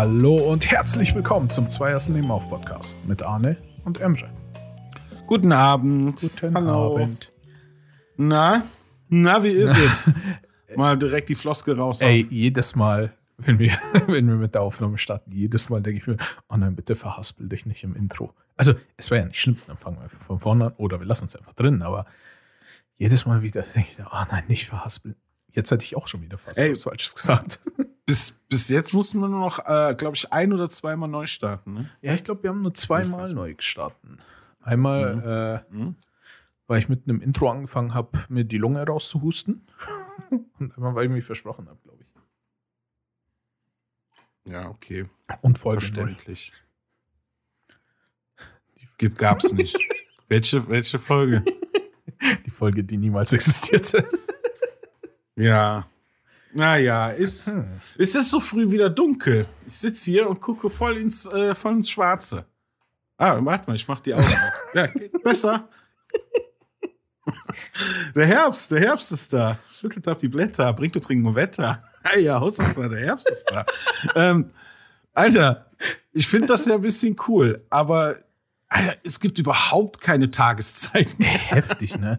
Hallo und herzlich willkommen zum Zweiersten Nebenauf Podcast mit Arne und Emre. Guten Abend. Guten Hallo. Abend. Na? Na, wie ist es? Mal direkt die Floskel raus. Ey, jedes Mal, wenn wir, wenn wir mit der Aufnahme starten, jedes Mal denke ich mir, oh nein, bitte verhaspel dich nicht im Intro. Also, es wäre ja nicht schlimm, dann fangen wir einfach von vorne an oder wir lassen es einfach drin, aber jedes Mal wieder denke ich, oh nein, nicht verhaspeln. Jetzt hätte ich auch schon wieder fast Ey. was Falsches gesagt. Bis, bis jetzt mussten wir nur noch, äh, glaube ich, ein oder zweimal neu starten. Ne? Ja, ich glaube, wir haben nur zweimal neu gestartet. Einmal, äh, Mhm. weil ich mit einem Intro angefangen habe, mir die Lunge rauszuhusten. Und einmal, weil ich mich versprochen habe, glaube ich. Ja, okay. Und. Verständlich. Gibt, gab's nicht. welche, welche Folge? Die Folge, die niemals existierte. Ja. Naja, ist, Hm. ist es so früh wieder dunkel? Ich sitze hier und gucke voll ins, äh, voll ins Schwarze. Ah, warte mal, ich mach die Augen auf. Ja, besser. Der Herbst, der Herbst ist da. Schüttelt ab die Blätter, bringt uns und Wetter. Ja, Hausmeister, der Herbst ist da. ähm, Alter, ich finde das ja ein bisschen cool, aber Alter, es gibt überhaupt keine Tageszeiten. Heftig, ne?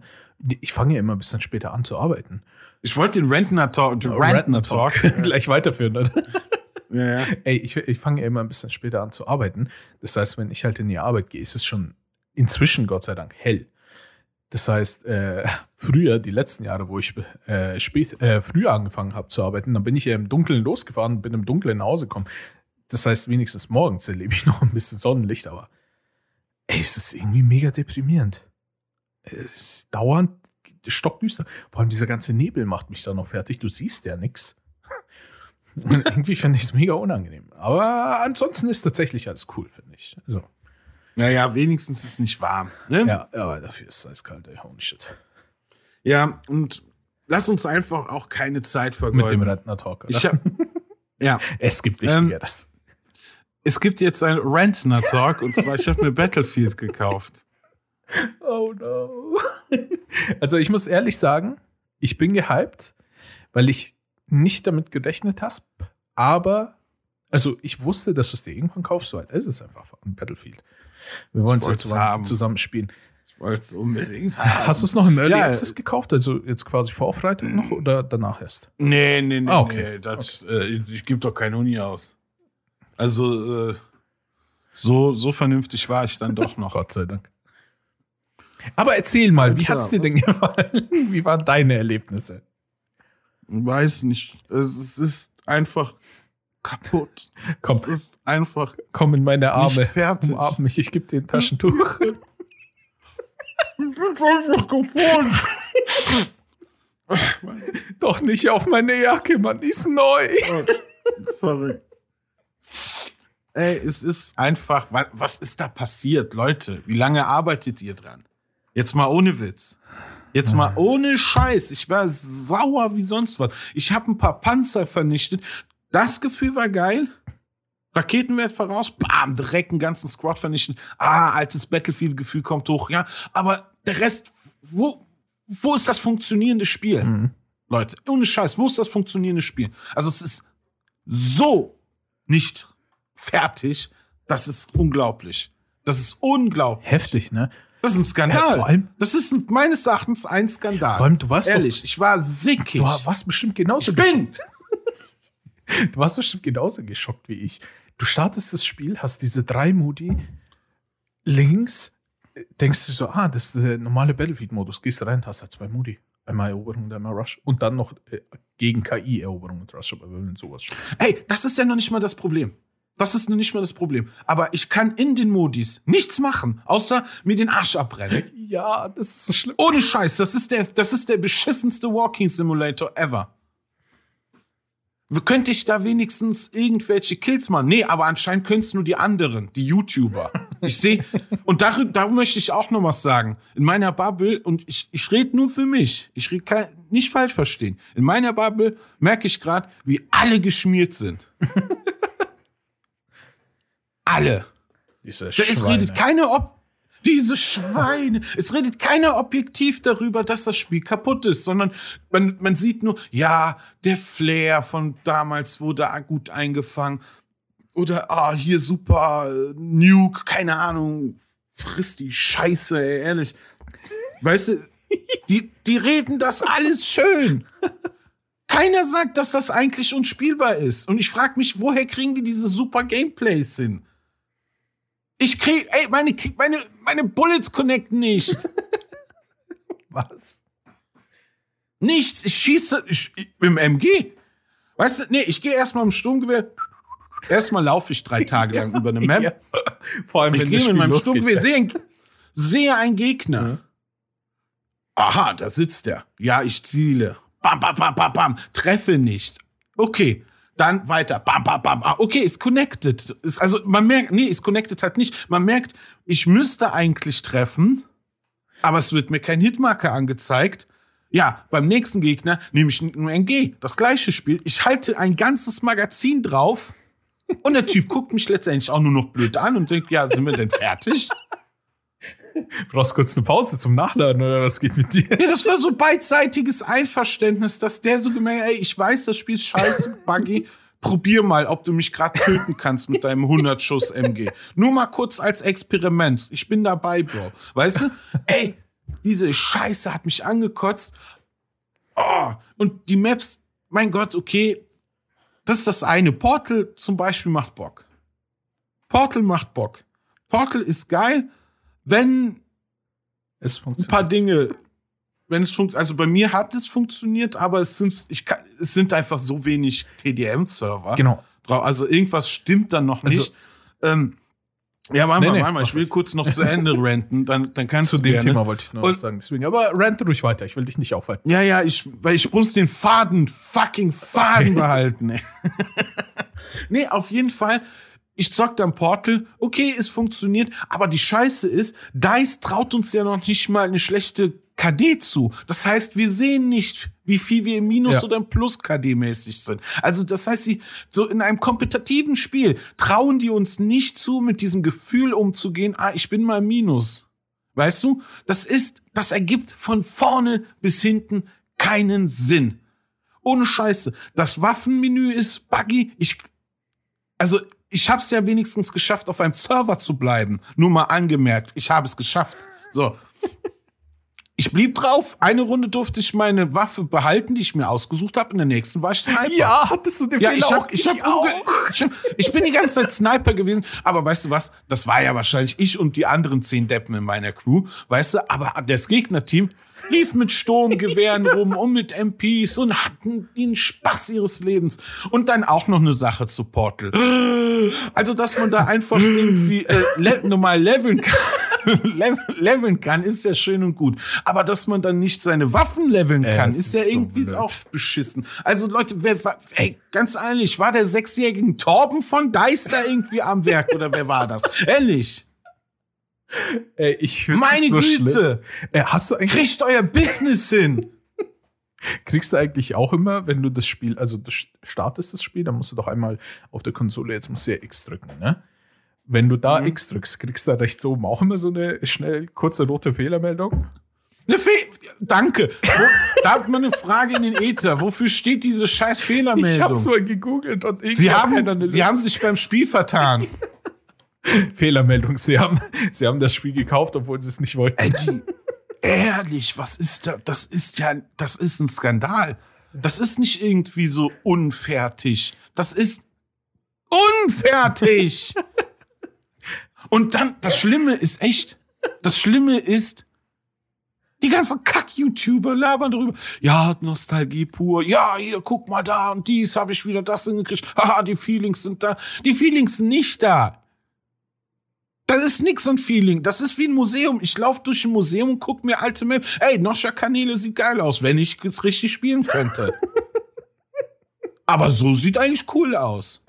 Ich fange ja immer ein bisschen später an zu arbeiten. Ich wollte den Rentner Talk, den Rentner Talk. gleich weiterführen. Ja, ja. Ey, ich, ich fange ja immer ein bisschen später an zu arbeiten. Das heißt, wenn ich halt in die Arbeit gehe, ist es schon inzwischen, Gott sei Dank, hell. Das heißt, äh, früher, die letzten Jahre, wo ich äh, spät, äh, früher angefangen habe zu arbeiten, dann bin ich ja im Dunkeln losgefahren und bin im Dunkeln nach Hause gekommen. Das heißt, wenigstens morgens erlebe ich noch ein bisschen Sonnenlicht, aber ey, es ist irgendwie mega deprimierend. Es ist dauernd stockdüster. Vor allem dieser ganze Nebel macht mich da noch fertig. Du siehst ja nichts. Irgendwie finde ich es mega unangenehm. Aber ansonsten ist tatsächlich alles cool, finde ich. Also, Naja, wenigstens ist es nicht warm. Ne? ja, aber dafür ist es eiskalt, ey. Holy shit. Ja, und lass uns einfach auch keine Zeit Mit dem vergeuden. Rentner-Talk. oder? Ich hab, ja, Es gibt Ähm, Wichtigeres. es gibt jetzt einen Rentner Talk und zwar ich habe mir Battlefield gekauft. oh no. Also ich muss ehrlich sagen, ich bin gehypt, weil ich nicht damit gerechnet habe, aber also ich wusste, dass du es dir irgendwann kaufst, weil es ist einfach ein Battlefield. Wir wollen es jetzt zusammen, haben. zusammen spielen. Ich wollte es unbedingt. Hast du es noch im Early Ja, Access gekauft? Also jetzt quasi vor Freitag noch oder danach erst? Nee, nee, nee. Ah, okay. nee das, äh, ich gebe doch kein Uni aus. Also, äh, so, so vernünftig war ich dann doch noch. Gott sei Dank. Aber erzähl mal, wie hat's dir denn gefallen? Wie waren deine Erlebnisse? Weiß nicht. Es, ist einfach kaputt. Komm, Es ist einfach komm in meine Arme. nicht fertig. Umarm mich, ich gebe dir ein Taschentuch. Es ist einfach kaputt. Doch nicht auf meine Jacke, Mann, die ist neu. Oh, Sorry. Ey, es ist einfach, wa- was ist da passiert, Leute? Wie lange arbeitet ihr dran? Jetzt mal ohne Witz. Jetzt mal ohne Scheiß. Ich war sauer wie sonst was. Ich habe ein paar Panzer vernichtet. Das Gefühl war geil. Raketenwert voraus, bam, direkt einen ganzen Squad vernichten. Ah, altes Battlefield-Gefühl kommt hoch, ja. Aber der Rest, wo, wo ist das funktionierende Spiel? Mhm. Leute, ohne Scheiß, wo ist das funktionierende Spiel? Also es ist so nicht fertig, das ist unglaublich. Das ist unglaublich. Heftig, ne? Das ist ein Skandal. Ja, vor allem- das ist meines Erachtens ein Skandal. Vor allem, du warst Ehrlich, ich war sickig. doch, du warst bestimmt genauso ich bin. Du warst bestimmt genauso geschockt wie ich. Du startest das Spiel, hast diese drei Modi links, denkst du so, ah, das ist der normale Battlefield-Modus. Gehst rein, hast halt zwei Modi. Einmal Eroberung und einmal Rush. Und dann noch äh, gegen KI Eroberung und Rush, aber wir wollen sowas schon. Ey, das ist ja noch nicht mal das Problem. Das ist nicht mal das Problem. Aber ich kann in den Modis nichts machen, außer mir den Arsch abbrennen. Ja, das ist so schlimm. Ohne Scheiß, das ist der, das ist der beschissenste Walking Simulator ever. Könnte ich da wenigstens irgendwelche Kills machen? Nee, aber anscheinend können es nur die anderen, die YouTuber. Ich sehe, und da, da möchte ich auch noch was sagen. In meiner Bubble, und ich, ich rede nur für mich, ich rede kein, nicht falsch verstehen. In meiner Bubble merke ich gerade, wie alle geschmiert sind. alle. Diese Da- Es redet keine ob diese Schweine. Es redet keiner objektiv darüber, dass das Spiel kaputt ist, sondern man, man sieht nur, ja, der Flair von damals wurde gut eingefangen. oder ah, hier super äh, Nuke, keine Ahnung, frisst die Scheiße, ey, ehrlich. Weißt du, die, die reden das alles schön. Keiner sagt, dass das eigentlich unspielbar ist. Und ich frage mich, woher kriegen die diese super Gameplays hin? Ich krieg, ey, meine, meine, meine Bullets connecten nicht. Was? Nichts. Ich schieße ich, ich, im MG. Weißt du, nee, ich gehe erstmal im Sturmgewehr. Erstmal laufe ich drei Tage lang über eine Map. Ja. Vor allem, ich wenn mit Spiel meinem. Sturmgewehr, sehe, ein- sehe einen Gegner. Ja. Aha, da sitzt er. Ja, ich ziele. Bam, bam, bam, bam, bam. Treffe nicht. Okay. Dann weiter. Bam, bam, bam. Ah, okay, ist connected. Ist, also man merkt, nee, ist connected halt nicht. Man merkt, ich müsste eigentlich treffen, aber es wird mir kein Hitmarker angezeigt. Ja, beim nächsten Gegner nehme ich ein MG. Das gleiche Spiel. Ich halte ein ganzes Magazin drauf und der Typ guckt mich letztendlich auch nur noch blöd an und denkt, ja, sind wir denn fertig? Brauchst kurz eine Pause zum Nachladen oder was geht mit dir? Ja, das war so beidseitiges Einverständnis, dass der so gemerkt, ey, ich weiß, das Spiel ist scheiße, Buggy. Probier mal, ob du mich gerade töten kannst mit deinem 100 Schuss MG. Nur mal kurz als Experiment. Ich bin dabei, Bro. Weißt du? Ey, diese Scheiße hat mich angekotzt. Oh, und die Maps, mein Gott, okay, das ist das eine. Portal zum Beispiel macht Bock. Portal macht Bock. Portal ist geil, wenn Es ein paar Dinge, wenn es funktioniert, also bei mir hat es funktioniert, aber es sind, ich kann, es sind einfach so wenig TDM-Server. Genau. drauf. Also irgendwas stimmt dann noch Also- nicht. ähm, ja, warte Nee, mal, warte mal, ich will kurz noch zu Ende ranten, dann, dann kannst Zu du dem gerne. Thema wollte ich nur Und- was sagen. Deswegen, aber rant ruhig weiter. Ich will dich nicht aufhalten. Ja, ja, ich, weil ich muss den Faden, fucking Faden behalten. Ey. nee, auf jeden Fall. Ich zock dann Portal. Okay, es funktioniert. Aber die Scheiße ist, DICE traut uns ja noch nicht mal eine schlechte KD zu. Das heißt, wir sehen nicht, wie viel wir im Minus Ja. oder im Plus KD-mäßig sind. Also, das heißt, sie, so in einem kompetitiven Spiel trauen die uns nicht zu, mit diesem Gefühl umzugehen, ah, ich bin mal Minus. Weißt du? Das ist, das ergibt von vorne bis hinten keinen Sinn. Ohne Scheiße. Das Waffenmenü ist buggy. Ich, also, ich hab's ja wenigstens geschafft, auf einem Server zu bleiben. Nur mal angemerkt. Ich habe es geschafft. So. Ich blieb drauf. Eine Runde durfte ich meine Waffe behalten, die ich mir ausgesucht habe. In der nächsten war ich Sniper. Ja, hattest du den Ja, Fehler ich, auch? hab, ich, hab umge- ich, hab, ich bin die ganze Zeit Sniper gewesen, aber weißt du was? Das war ja wahrscheinlich ich und die anderen zehn Deppen in meiner Crew, weißt du? Aber das Gegnerteam lief mit Sturmgewehren rum und mit MPs und hatten den Spaß ihres Lebens. Und dann auch noch eine Sache zu Portal. Also, dass man da einfach irgendwie äh, le normal leveln kann. leveln- kann, ist ja schön und gut. Aber dass man dann nicht seine Waffen leveln kann, es ist ja ist so irgendwie blöd. auch beschissen. Also Leute, wer war, ey, ganz ehrlich, war der sechsjährige Torben von da irgendwie am Werk oder wer war das? Ehrlich, Ey, ich meine so Güte. Äh, hast du eigentlich, kriegt euer Business hin. kriegst du eigentlich auch immer, wenn du das Spiel, also du startest das Spiel, dann musst du doch einmal auf der Konsole, jetzt musst du ja X drücken, ne? Wenn du da Mhm. X drückst, kriegst du da rechts oben auch immer so eine schnell kurze rote Fehlermeldung. Eine Fe Danke. Da hat man eine Frage in den Äther. Wofür steht diese scheiß Ich Fehlermeldung? hab's mal gegoogelt und irgendwie Sie haben, Sie haben sich beim Spiel vertan. Fehlermeldung. Sie haben, sie haben das Spiel gekauft, obwohl sie es nicht wollten. Eddie, ehrlich, was ist da? Das ist ja, das ist ein Skandal. Das ist nicht irgendwie so unfertig. Das ist unfertig. Und dann, das Schlimme ist echt, das Schlimme ist, die ganzen Kack-YouTuber labern darüber. Ja, Nostalgie pur. Ja, hier, guck mal da und dies habe ich wieder das hingekriegt. Haha, die Feelings sind da. Die Feelings sind nicht da. Das ist nix an Feeling. Das ist wie ein Museum. Ich laufe durch ein Museum und guck mir alte Maps. Ey, Noscha-Kanäle sieht geil aus, wenn ich es richtig spielen könnte. Aber so sieht eigentlich cool aus.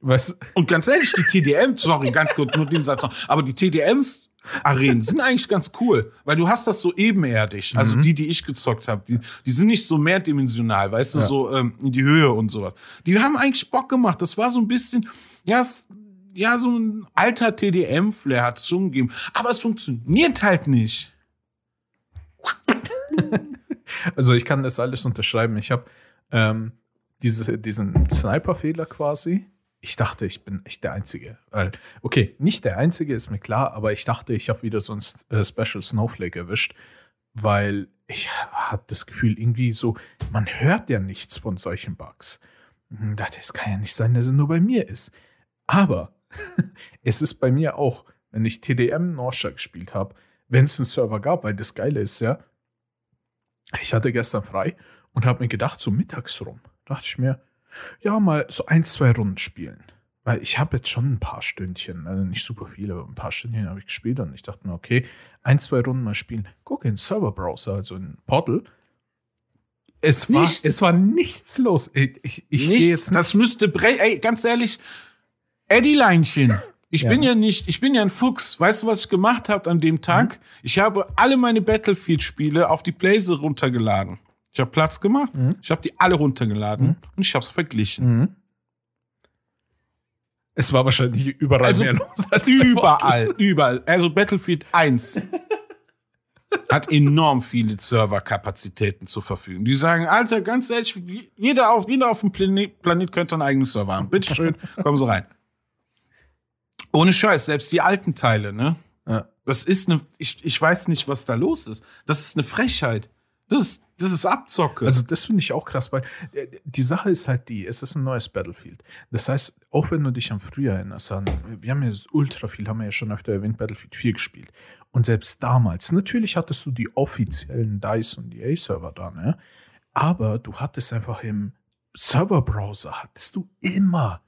Was, Und ganz ehrlich, die TDM, sorry, ganz kurz, nur den Satz noch, aber die TDMs Arenen sind eigentlich ganz cool, weil du hast das so ebenerdig. Also die, die ich gezockt habe, die, die sind nicht so mehrdimensional, weißt du, Ja. so ähm, in die Höhe und sowas. Die haben eigentlich Bock gemacht. Das war so ein bisschen, ja, es, ja, so ein alter TDM-Flair hat es schon gegeben. Aber es funktioniert halt nicht. also ich kann das alles unterschreiben. Ich habe ähm, diese, diesen Sniper-Fehler quasi. ich dachte, ich bin echt der Einzige. Okay, nicht der Einzige, ist mir klar, aber ich dachte, ich habe wieder so ein äh, Special Snowflake erwischt, weil ich hatte das Gefühl, irgendwie so, man hört ja nichts von solchen Bugs. Und dachte, es kann ja nicht sein, dass es nur bei mir ist. Aber es ist bei mir auch, wenn ich TDM Norsha gespielt habe, wenn es einen Server gab, weil das Geile ist ja, ich hatte gestern frei und habe mir gedacht, so mittags rum, dachte ich mir, ja, mal so ein, zwei Runden spielen. Weil ich habe jetzt schon ein paar Stündchen, also nicht super viele, aber ein paar Stündchen habe ich gespielt und ich dachte mir, okay, ein, zwei Runden mal spielen. Guck in den Serverbrowser, also in Portal. Es war, nichts. es war nichts los. Ich, ich, ich nichts, jetzt das müsste, ey, ganz ehrlich, Eddie-Leinchen. Ich ja. bin ja nicht, ich bin ja ein Fuchs. Weißt du, was ich gemacht habe an dem Tag? Mhm. Ich habe alle meine Battlefield-Spiele auf die Blaze runtergeladen. Ich habe Platz gemacht, mhm. ich habe die alle runtergeladen mhm. und ich habe es verglichen. Mhm. Es war wahrscheinlich überall also mehr los als überall, überall. Also Battlefield 1 hat enorm viele Serverkapazitäten zur Verfügung. Die sagen, Alter, ganz ehrlich, jeder auf, jeder auf dem Planet, Planet könnte einen eigenen Server haben. Bitte schön, kommen Sie rein. Ohne Scheiß, selbst die alten Teile, ne? Ja. Das ist eine, ich, ich weiß nicht, was da los ist. Das ist eine Frechheit. Das ist, das ist Abzocke. Also das finde ich auch krass, weil äh, die Sache ist halt die, es ist ein neues Battlefield. Das heißt, auch wenn du dich am Frühjahr erinnerst, an, wir haben ja ultra viel, haben wir ja schon öfter erwähnt, Battlefield 4 gespielt. Und selbst damals, natürlich hattest du die offiziellen DICE und EA-Server da, ne? Aber du hattest einfach im Serverbrowser, hattest du immer,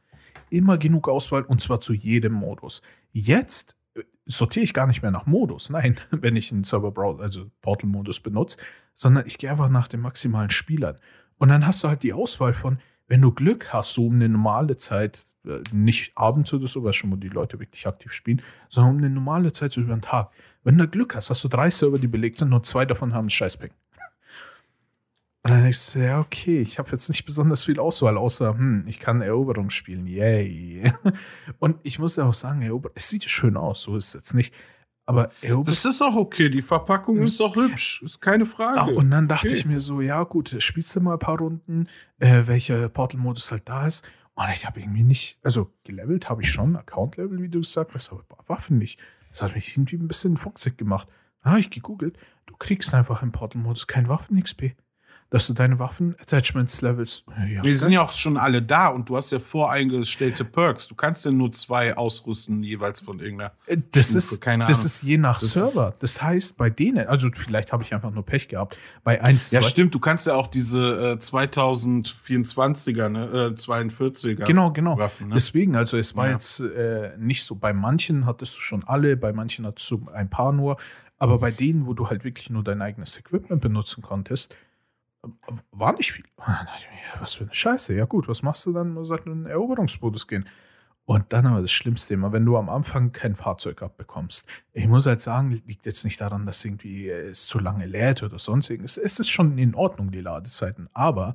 immer genug Auswahl und zwar zu jedem Modus. Jetzt äh, sortiere ich gar nicht mehr nach Modus. Nein, wenn ich einen Serverbrowser, also Portal-Modus benutze, sondern ich gehe einfach nach den maximalen Spielern. Und dann hast du halt die Auswahl von, wenn du Glück hast, so um eine normale Zeit, äh, nicht abends oder so, weil schon, wo die Leute wirklich aktiv spielen, sondern um eine normale Zeit, so über den Tag. Wenn du Glück hast, hast du drei Server, die belegt sind, nur zwei davon haben einen Scheißping. Und dann denkst du, ja, okay, ich habe jetzt nicht besonders viel Auswahl, außer, hm, ich kann Eroberung spielen, yay. Und ich muss ja auch sagen, Eroberung, es sieht schön aus, so ist es jetzt nicht. Aber Eroberung. Das ist auch okay, die Verpackung hm. ist auch hübsch, ist keine Frage. Ah, und dann dachte okay. ich mir so, ja, gut, spielst du mal ein paar Runden, äh, welcher Portal-Modus halt da ist. Und ich habe irgendwie nicht, also gelevelt habe ich schon, Account-Level, wie du gesagt hast, aber Waffen nicht. Das hat mich irgendwie ein bisschen fuchsig gemacht. Da habe ich gegoogelt, du kriegst einfach im Portal-Modus kein Waffen-XP dass du deine Waffen-Attachments-Levels. Ja, die sind ja auch schon alle da und du hast ja voreingestellte Perks. Du kannst ja nur zwei ausrüsten, jeweils von irgendeiner. Äh, das Stufe. ist, Keine das Ahnung. ist je nach das Server. Das heißt, bei denen, also vielleicht habe ich einfach nur Pech gehabt. Bei 1, Ja, stimmt, du kannst ja auch diese äh, 2024er, ne, äh, 42er. Genau, genau. Waffen, ne? Deswegen, also es war ja. jetzt äh, nicht so, bei manchen hattest du schon alle, bei manchen hattest du ein paar nur. Aber bei denen, wo du halt wirklich nur dein eigenes Equipment benutzen konntest, war nicht viel. Was für eine Scheiße. Ja gut, was machst du dann? Du sagst, in den Eroberungsmodus gehen. Und dann aber das Schlimmste immer, wenn du am Anfang kein Fahrzeug abbekommst. Ich muss halt sagen, liegt jetzt nicht daran, dass irgendwie es zu lange lädt oder sonst irgendwas. Es ist schon in Ordnung, die Ladezeiten. Aber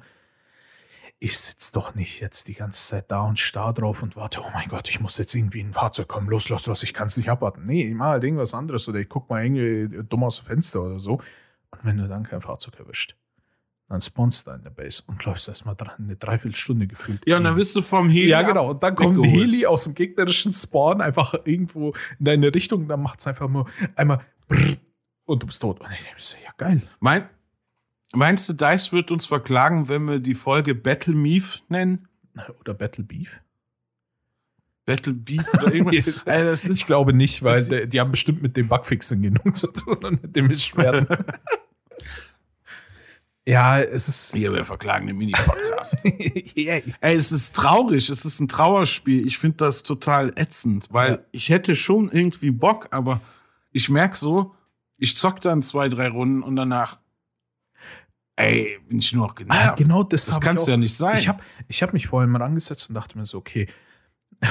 ich sitze doch nicht jetzt die ganze Zeit da und starr drauf und warte, oh mein Gott, ich muss jetzt irgendwie in ein Fahrzeug kommen, los, los, los, ich kann es nicht abwarten. Nee, ich mache halt irgendwas anderes oder ich gucke mal irgendwie dumm aus dem Fenster oder so. Und wenn du dann kein Fahrzeug erwischt, dann spawnst du in der Base und läufst erstmal eine Dreiviertelstunde gefühlt. Ja, und dann bist du vom Heli. Ja, genau. Und dann kommt ein Heli aus dem gegnerischen Spawn einfach irgendwo in deine Richtung. Dann macht es einfach nur einmal und du bist tot. Und ich denke ja, geil. Mein, meinst du, Dice wird uns verklagen, wenn wir die Folge Battle Meef nennen? Oder Battle Beef? Battle Beef oder irgendwas. also ich glaube nicht, weil die, die haben bestimmt mit dem Bugfixen genug zu tun und mit dem Beschwerden. Ja, es ist. Hier, wir verklagen den Mini-Podcast. yeah. Ey, es ist traurig, es ist ein Trauerspiel. Ich finde das total ätzend, weil ja. ich hätte schon irgendwie Bock, aber ich merk so, ich zock dann zwei, drei Runden und danach, ey, bin ich nur noch genervt. Ah, genau, das, das kann es ja nicht sein. Ich habe ich hab mich vorhin mal angesetzt und dachte mir so, okay,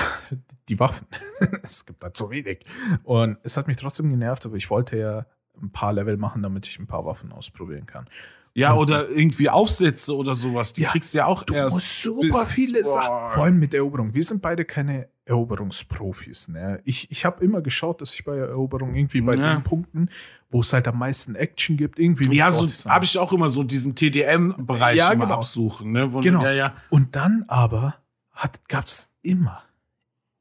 die Waffen, es gibt da zu wenig. Und es hat mich trotzdem genervt, aber ich wollte ja ein paar Level machen, damit ich ein paar Waffen ausprobieren kann. Ja, oder irgendwie Aufsätze oder sowas. Die ja, kriegst du ja auch du erst. Musst super viele Sachen. Vor allem mit Eroberung. Wir sind beide keine Eroberungsprofis. Ne? Ich, ich habe immer geschaut, dass ich bei Eroberung irgendwie bei ja. den Punkten, wo es halt am meisten Action gibt, irgendwie. Ja, so habe ich auch immer so diesen TDM-Bereich ja, genau. absuchen. Ne? Wo, genau. Ja, ja. Und dann aber gab es immer,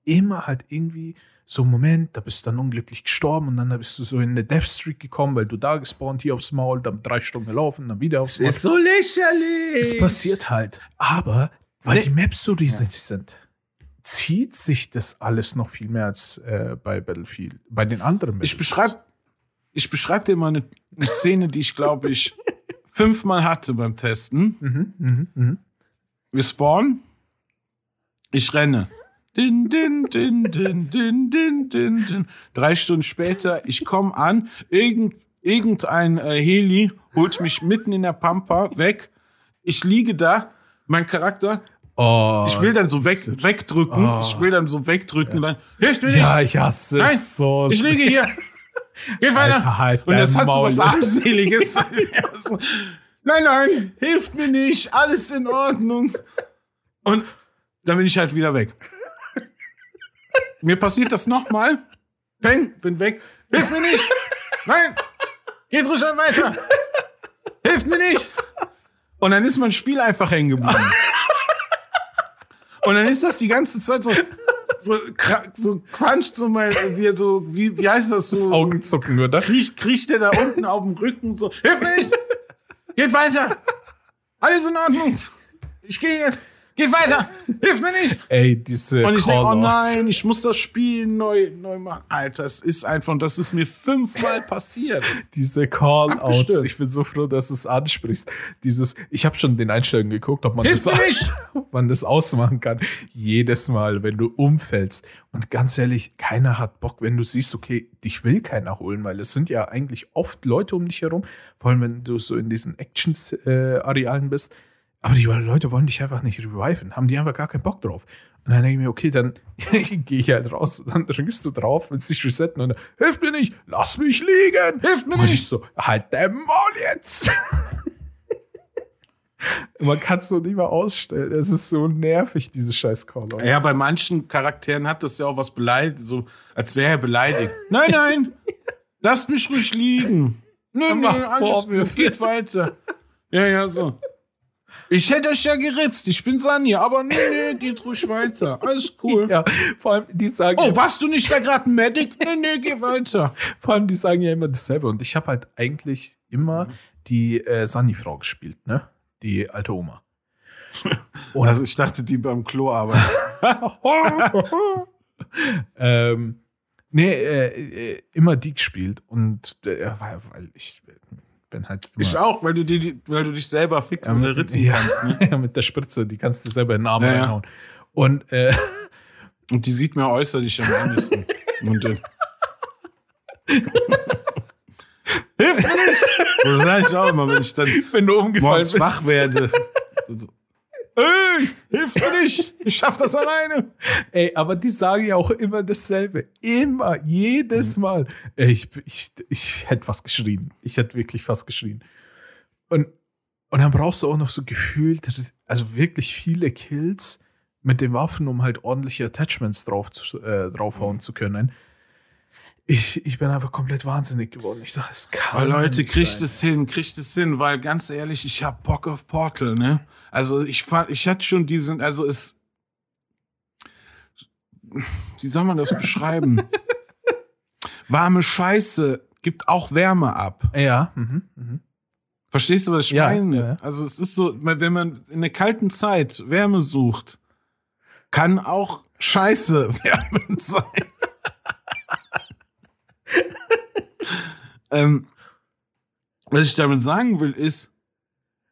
immer halt irgendwie so Moment, da bist du dann unglücklich gestorben und dann bist du so in eine Death Streak gekommen, weil du da gespawnt, hier aufs Maul, dann drei Stunden gelaufen, dann wieder aufs Das Maul. ist so lächerlich. Es passiert halt. Aber weil Nee. die Maps so riesig sind, zieht sich das alles noch viel mehr als äh, bei Battlefield. Bei den anderen Ich Battlefields. beschreibe ich beschreib dir mal eine, eine Szene, die ich glaube ich fünfmal hatte beim Testen. Mhm, mhm, mhm. Wir spawnen. Ich renne. Din, din, din, din, din, din, din, din. Drei Stunden später, ich komme an, irgend, irgendein äh, Heli holt mich mitten in der Pampa weg. Ich liege da, mein Charakter, Oh, ich will dann so weg, wegdrücken, Oh. ich will dann so wegdrücken, dann hilft mir nicht. Ja, ich hasse Nein, es so. ich liege hier. Geht weiter. Halt Und das hat so was. Armseliges. Nein, nein, hilft mir nicht, alles in Ordnung. Und dann bin ich halt wieder weg. Mir passiert das nochmal. Peng, bin weg. Hilft mir nicht. Nein, geht ruhig weiter. Hilft mir nicht. Und dann ist mein Spiel einfach hängen geblieben. Und dann ist das die ganze Zeit so, so, so cruncht so mal, also hier so, wie, wie heißt das das so? Augenzucken, oder? Kriecht, kriecht der da unten auf dem Rücken so, hilf mir nicht! Geht weiter! Alles in Ordnung! Ich gehe jetzt! Geht weiter! Hilf mir nicht! Ey, diese Und ich denke, oh nein, ich muss das Spiel neu, neu machen. Alter, es ist einfach, und das ist mir fünfmal passiert. Diese Callouts. Ich bin so froh, dass du es ansprichst. Dieses, ich habe schon den Einstellungen geguckt, ob man, Hilf das, nicht! ob man das ausmachen kann. Jedes Mal, wenn du umfällst. Und ganz ehrlich, keiner hat Bock, wenn du siehst, okay, dich will keiner holen, weil es sind ja eigentlich oft Leute um dich herum, vor allem wenn du so in diesen Actions-Arealen bist. Aber die Leute wollen dich einfach nicht reviven, haben die einfach gar keinen Bock drauf. Und dann denke ich mir, okay, dann gehe ich halt raus, dann drückst du drauf, willst dich resetten und dann, hilf mir nicht, lass mich liegen, hilf mir nicht. Ich so, halt der Maul jetzt. Man kann es so nicht mehr ausstellen. Es ist so nervig, diese scheiß Callout. Ja, bei manchen Charakteren hat das ja auch was beleidigt, so, als wäre er beleidigt. Nein, nein! Lasst mich ruhig liegen. Nö, nö, alles Vorwürfe. geht weiter. Ja, ja, so. Ich hätte euch ja geritzt, ich bin Sanja, aber nee, nee, geht ruhig weiter. Alles cool. Ja, vor allem, die sagen, Oh, ja, warst du nicht da gerade ein Medic? Nee, nee, geh weiter. vor allem, die sagen ja immer dasselbe. Und ich habe halt eigentlich immer die äh, Sunny-Frau gespielt, ne? Die alte Oma. Und Also ich dachte, die beim Klo arbeiten. ähm, nee, äh, äh, immer die gespielt. Und äh, weil ich bin halt immer. Ich auch, weil du, die, weil du dich selber fixen Ja, oder ritzen ja, kannst. Ne? ja, mit der Spritze, die kannst du selber in den Arm Ja, reinhauen. Und äh, Und die sieht mir äußerlich am ähnlichsten. Und dann. Hilf mir nicht! Das sage ich auch immer, wenn ich dann wenn du umgefallen morgens bist. wach werde. Ey, hilf mir nicht! Ich schaff das alleine! Ey, aber die sagen ja auch immer dasselbe. Immer, jedes Mal. Ey, ich, ich, ich hätte fast geschrien. Ich hätte wirklich fast geschrien. Und, und dann brauchst du auch noch so gefühlt, also wirklich viele Kills mit den Waffen, um halt ordentliche Attachments drauf zu, äh, draufhauen zu können. Ich, ich bin einfach komplett wahnsinnig geworden. Ich dachte, es kann. Aber Leute, kriegt es hin, kriegt es hin, weil ganz ehrlich, ich hab Bock auf Portal, ne? Also ich fand, ich hatte schon diesen, also es, wie soll man das beschreiben? Warme Scheiße gibt auch Wärme ab. Ja, mhm, mhm. Verstehst du, was ich Ja, meine? ja. Also es ist so, wenn man in der kalten Zeit Wärme sucht, kann auch Scheiße wärmend sein. ähm, was ich damit sagen will, ist,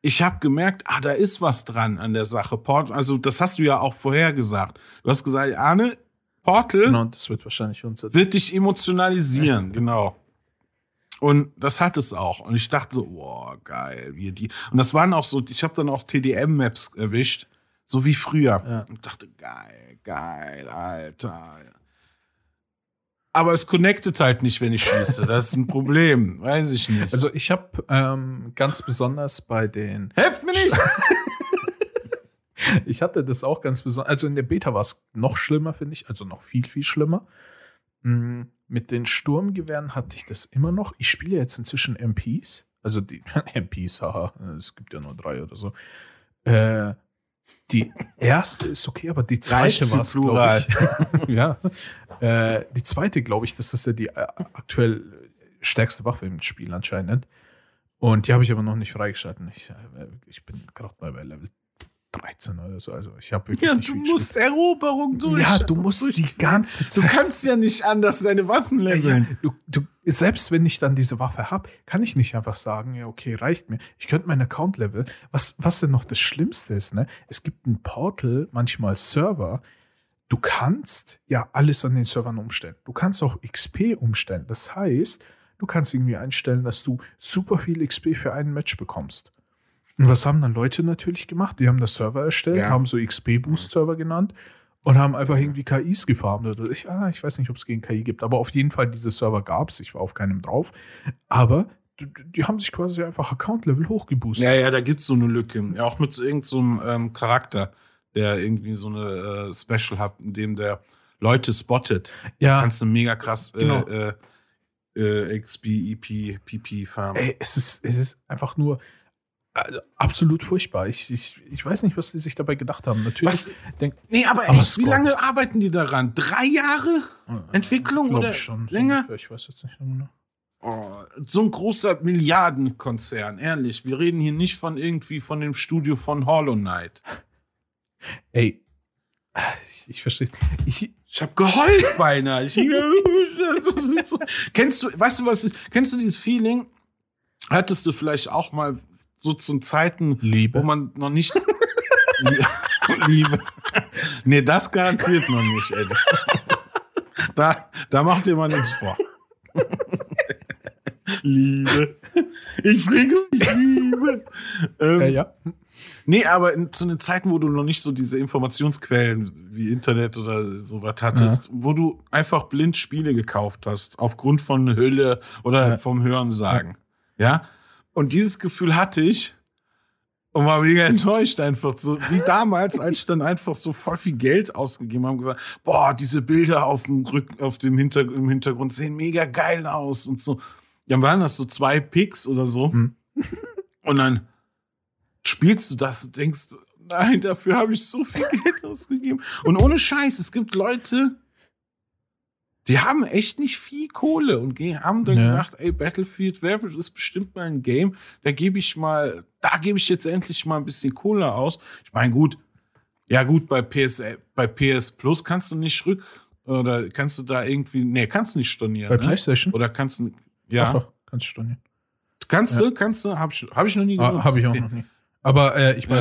ich habe gemerkt, ah, da ist was dran an der Sache. Port, also das hast du ja auch vorher gesagt. Du hast gesagt, Arne, Portal Genau, das wird wahrscheinlich unser. wird dich emotionalisieren, genau. Und das hat es auch. Und ich dachte so, wow, geil, wie die. Und das waren auch so, ich habe dann auch TDM-Maps erwischt, so wie früher. Ja. Und dachte, geil, geil, Alter. Aber es connectet halt nicht, wenn ich schieße. Das ist ein Problem. Weiß ich nicht. Also ich habe ähm, ganz besonders bei den Helft mir nicht! Ich hatte das auch ganz besonders. Also in der Beta war es noch schlimmer, finde ich. Also noch viel, viel schlimmer. Mm, Mit den Sturmgewehren hatte ich das immer noch. Ich spiele jetzt inzwischen MPs. Also die MPs, haha. Es gibt ja nur drei oder so. Äh, Die erste ist okay, aber die zweite war es, glaube ich. ja. Äh, die zweite, glaube ich, das ist ja die äh, aktuell stärkste Waffe im Spiel anscheinend. Und die habe ich aber noch nicht freigeschalten. Ich, äh, ich bin gerade bei Level 13 oder so. Also ich habe wirklich Ja, du musst Eroberung gespielt. durch. Ja, du musst die ganze Du Zeit. kannst ja nicht anders deine Waffen Ja, leveln. du, du, selbst wenn ich dann diese Waffe habe, kann ich nicht einfach sagen, ja, okay, reicht mir. Ich könnte meinen Account leveln. Was, was denn noch das Schlimmste ist, ne? Es gibt ein Portal, manchmal Server. Du kannst ja alles an den Servern umstellen. Du kannst auch XP umstellen. Das heißt, du kannst irgendwie einstellen, dass du super viel XP für ein Match bekommst. Und was haben dann Leute natürlich gemacht? Die haben das Server erstellt, Ja. haben so XP-Boost-Server genannt und haben einfach irgendwie KIs gefarmt. Oder ich, ah, ich weiß nicht, ob es gegen KI gibt, aber auf jeden Fall diese Server gab es. Ich war auf keinem drauf. Aber die, haben sich quasi einfach Account-Level hochgeboostet. Ja, ja, da gibt's so eine Lücke. Ja, auch mit so irgendeinem so ähm, Charakter, der irgendwie so eine äh, Special hat, in dem der Leute spottet. Ja, Kannst du mega krass äh, Genau. äh, äh, XP, EP, PP farmen. ey, es ist, es ist einfach nur äh, absolut furchtbar. Ich, ich, ich weiß nicht, was die sich dabei gedacht haben. Natürlich. Was? Denk, Nee, aber, Aber echt, wie lange arbeiten die daran? Drei Jahre Entwicklung glaub oder ich schon. so länger? ungefähr. Ich weiß jetzt nicht genau. Oh, so ein großer Milliardenkonzern, ehrlich. Wir reden hier nicht von irgendwie von dem Studio von Hollow Knight. Ey, ich, ich verstehe Ich, Ich hab geheult beinahe. Ich, kennst du, weißt du was, kennst du dieses Feeling? Hattest du vielleicht auch mal so zu Zeiten, Liebe. wo man noch nicht Liebe. Nee, das garantiert noch nicht, ey. Da, da macht ihr mal nichts vor. Liebe. Ich bringe Liebe. Ähm, äh, ja. Nee, aber in, zu den Zeiten, wo du noch nicht so diese Informationsquellen wie Internet oder sowas hattest, wo du einfach blind Spiele gekauft hast, aufgrund von Hülle oder Ja. vom Hörensagen. Ja. Und dieses Gefühl hatte ich und war mega enttäuscht einfach. So wie damals, als ich dann einfach so voll viel Geld ausgegeben habe und gesagt, boah, diese Bilder auf dem Rücken, auf dem Hinter im Hintergrund sehen mega geil aus und so. Dann waren das so zwei Picks oder so. Hm. Und dann spielst du das und denkst, nein, dafür habe ich so viel Geld ausgegeben. Und ohne Scheiß, es gibt Leute, die haben echt nicht viel Kohle und haben dann Ja. gedacht, ey, Battlefield wäre ist bestimmt mal ein Game, da gebe ich mal, da gebe ich jetzt endlich mal ein bisschen Kohle aus. Ich meine, gut, ja gut, bei PS, bei PS Plus kannst du nicht rück, oder kannst du da irgendwie, nee, kannst du nicht stornieren. Bei ne? PlayStation? Oder kannst du, ja, Ach kannst du stornieren. kannst Ja. du, kannst du, hab ich, hab ich noch nie Ah, genutzt. Habe ich auch Okay. noch nie. Aber äh, ich Ja.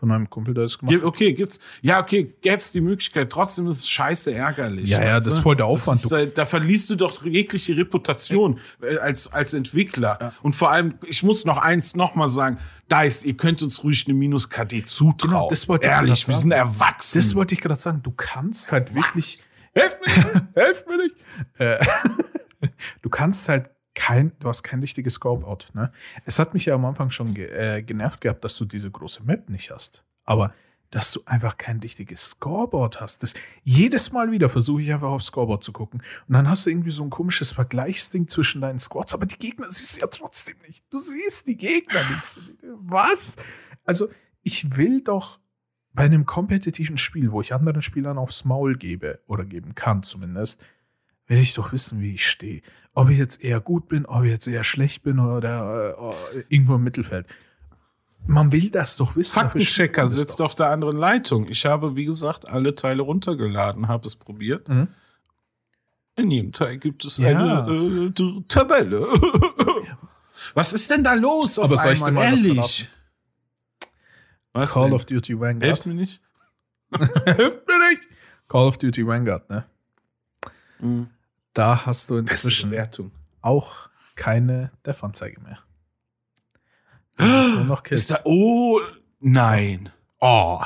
Von einem Kumpel, der das gemacht Gib- Okay, gibt's. Ja, okay, gäb's die Möglichkeit. Trotzdem ist es scheiße ärgerlich. Ja, ja, das ist voll der Aufwand. Ist, da, da verlierst du doch jegliche Reputation äh, als, als Entwickler. Ja. Und vor allem, ich muss noch eins noch mal sagen, Dice, ihr könnt uns ruhig eine Minus-KD zutrauen. Genau, das wollte ich Ehrlich, gerade wir sind erwachsen. Das wollte ich gerade sagen. Du kannst halt wirklich. Helft mir! Helft mir nicht! Äh, du kannst halt kein, du hast kein richtiges Scope-Out. Ne? Es hat mich ja am Anfang schon ge äh, genervt gehabt, dass du diese große Map nicht hast. Aber dass du einfach kein richtiges Scoreboard hast. Das, jedes Mal wieder versuche ich einfach aufs Scoreboard zu gucken. Und dann hast du irgendwie so ein komisches Vergleichsding zwischen deinen Squads, aber die Gegner siehst du ja trotzdem nicht. Du siehst die Gegner nicht. Was? Also, ich will doch bei einem kompetitiven Spiel, wo ich anderen Spielern aufs Maul gebe, oder geben kann zumindest, will ich doch wissen, wie ich stehe. Ob ich jetzt eher gut bin, ob ich jetzt eher schlecht bin oder äh, irgendwo im Mittelfeld. Man will das doch wissen. Faktenchecker sitzt doch. auf der anderen Leitung. Ich habe, wie gesagt, alle Teile runtergeladen, habe es probiert. Mhm. In jedem Teil gibt es Ja. eine äh, Tabelle. was ist denn da los auf Aber soll ich dir mal Ehrlich? Was Call denn? of Duty Hilft Vanguard. mir nicht? Hilft mir nicht. Call of Duty Vanguard, ne? Mhm. Da hast du inzwischen auch keine Dev-Anzeige mehr. Das ist nur noch Kills. Ist da, oh, nein. oh.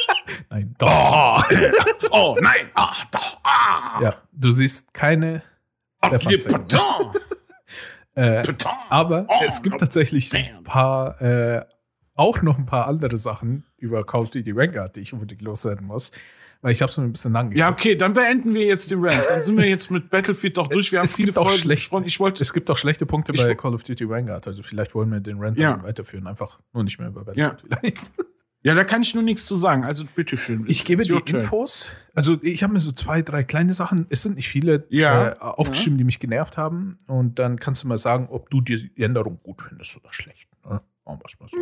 Nein, doch. Oh, oh nein. Ah, doch. Ah. Ja, du siehst keine. Pardon. Äh, aber Oh, es gibt tatsächlich ein damn. paar, äh, auch noch ein paar andere Sachen über Call of Duty Vanguard, die ich unbedingt loswerden muss. Weil ich habe es mir ein bisschen lang Ja, okay, dann beenden wir jetzt den Rant. Dann sind wir jetzt mit Battlefield doch durch. Wir haben Es viele Folgen schlecht- besprochen. Ich wollte Es gibt auch schlechte Punkte bei Call of Duty Vanguard. Also vielleicht wollen wir den Rant Ja. weiterführen. Einfach nur nicht mehr über Vanguard vielleicht. Ja, da kann ich nur nichts zu sagen. Also bitteschön. Ich gebe die turn. Infos. Also ich habe mir so zwei, drei kleine Sachen, es sind nicht viele, Ja. äh, aufgeschrieben, die mich genervt haben. Und dann kannst du mal sagen, ob du die Änderung gut findest oder schlecht. Ne? Machen wir es mal so.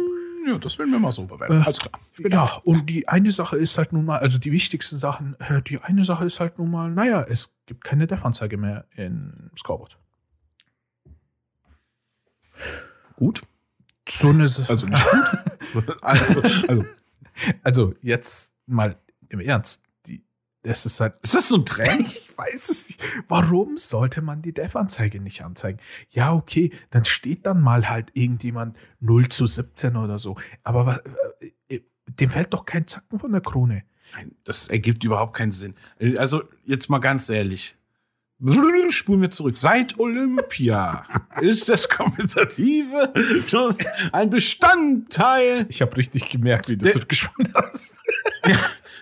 Ja, das werden wir mal so bewerten. Äh, Alles klar. Ja, und die eine Sache ist halt nun mal, also die wichtigsten Sachen, äh, die eine Sache ist halt nun mal, naja, es gibt keine Dev-Anzeige mehr in Scoreboard. Gut. So eine Also nicht gut. also, also, also jetzt mal im Ernst, die, das ist halt ist das so ein Trend? Ich weiß es nicht. Warum sollte man die Dev-Anzeige nicht anzeigen? Ja, okay, dann steht dann mal halt irgendjemand 0 zu 17 oder so. Aber wa- äh, dem fällt doch kein Zacken von der Krone. Nein, das ergibt überhaupt keinen Sinn. Also, jetzt mal ganz ehrlich. Spulen wir zurück. Seit Olympia ist das Kompetitive schon ein Bestandteil. Ich habe richtig gemerkt, wie du zurückgesprungen hast.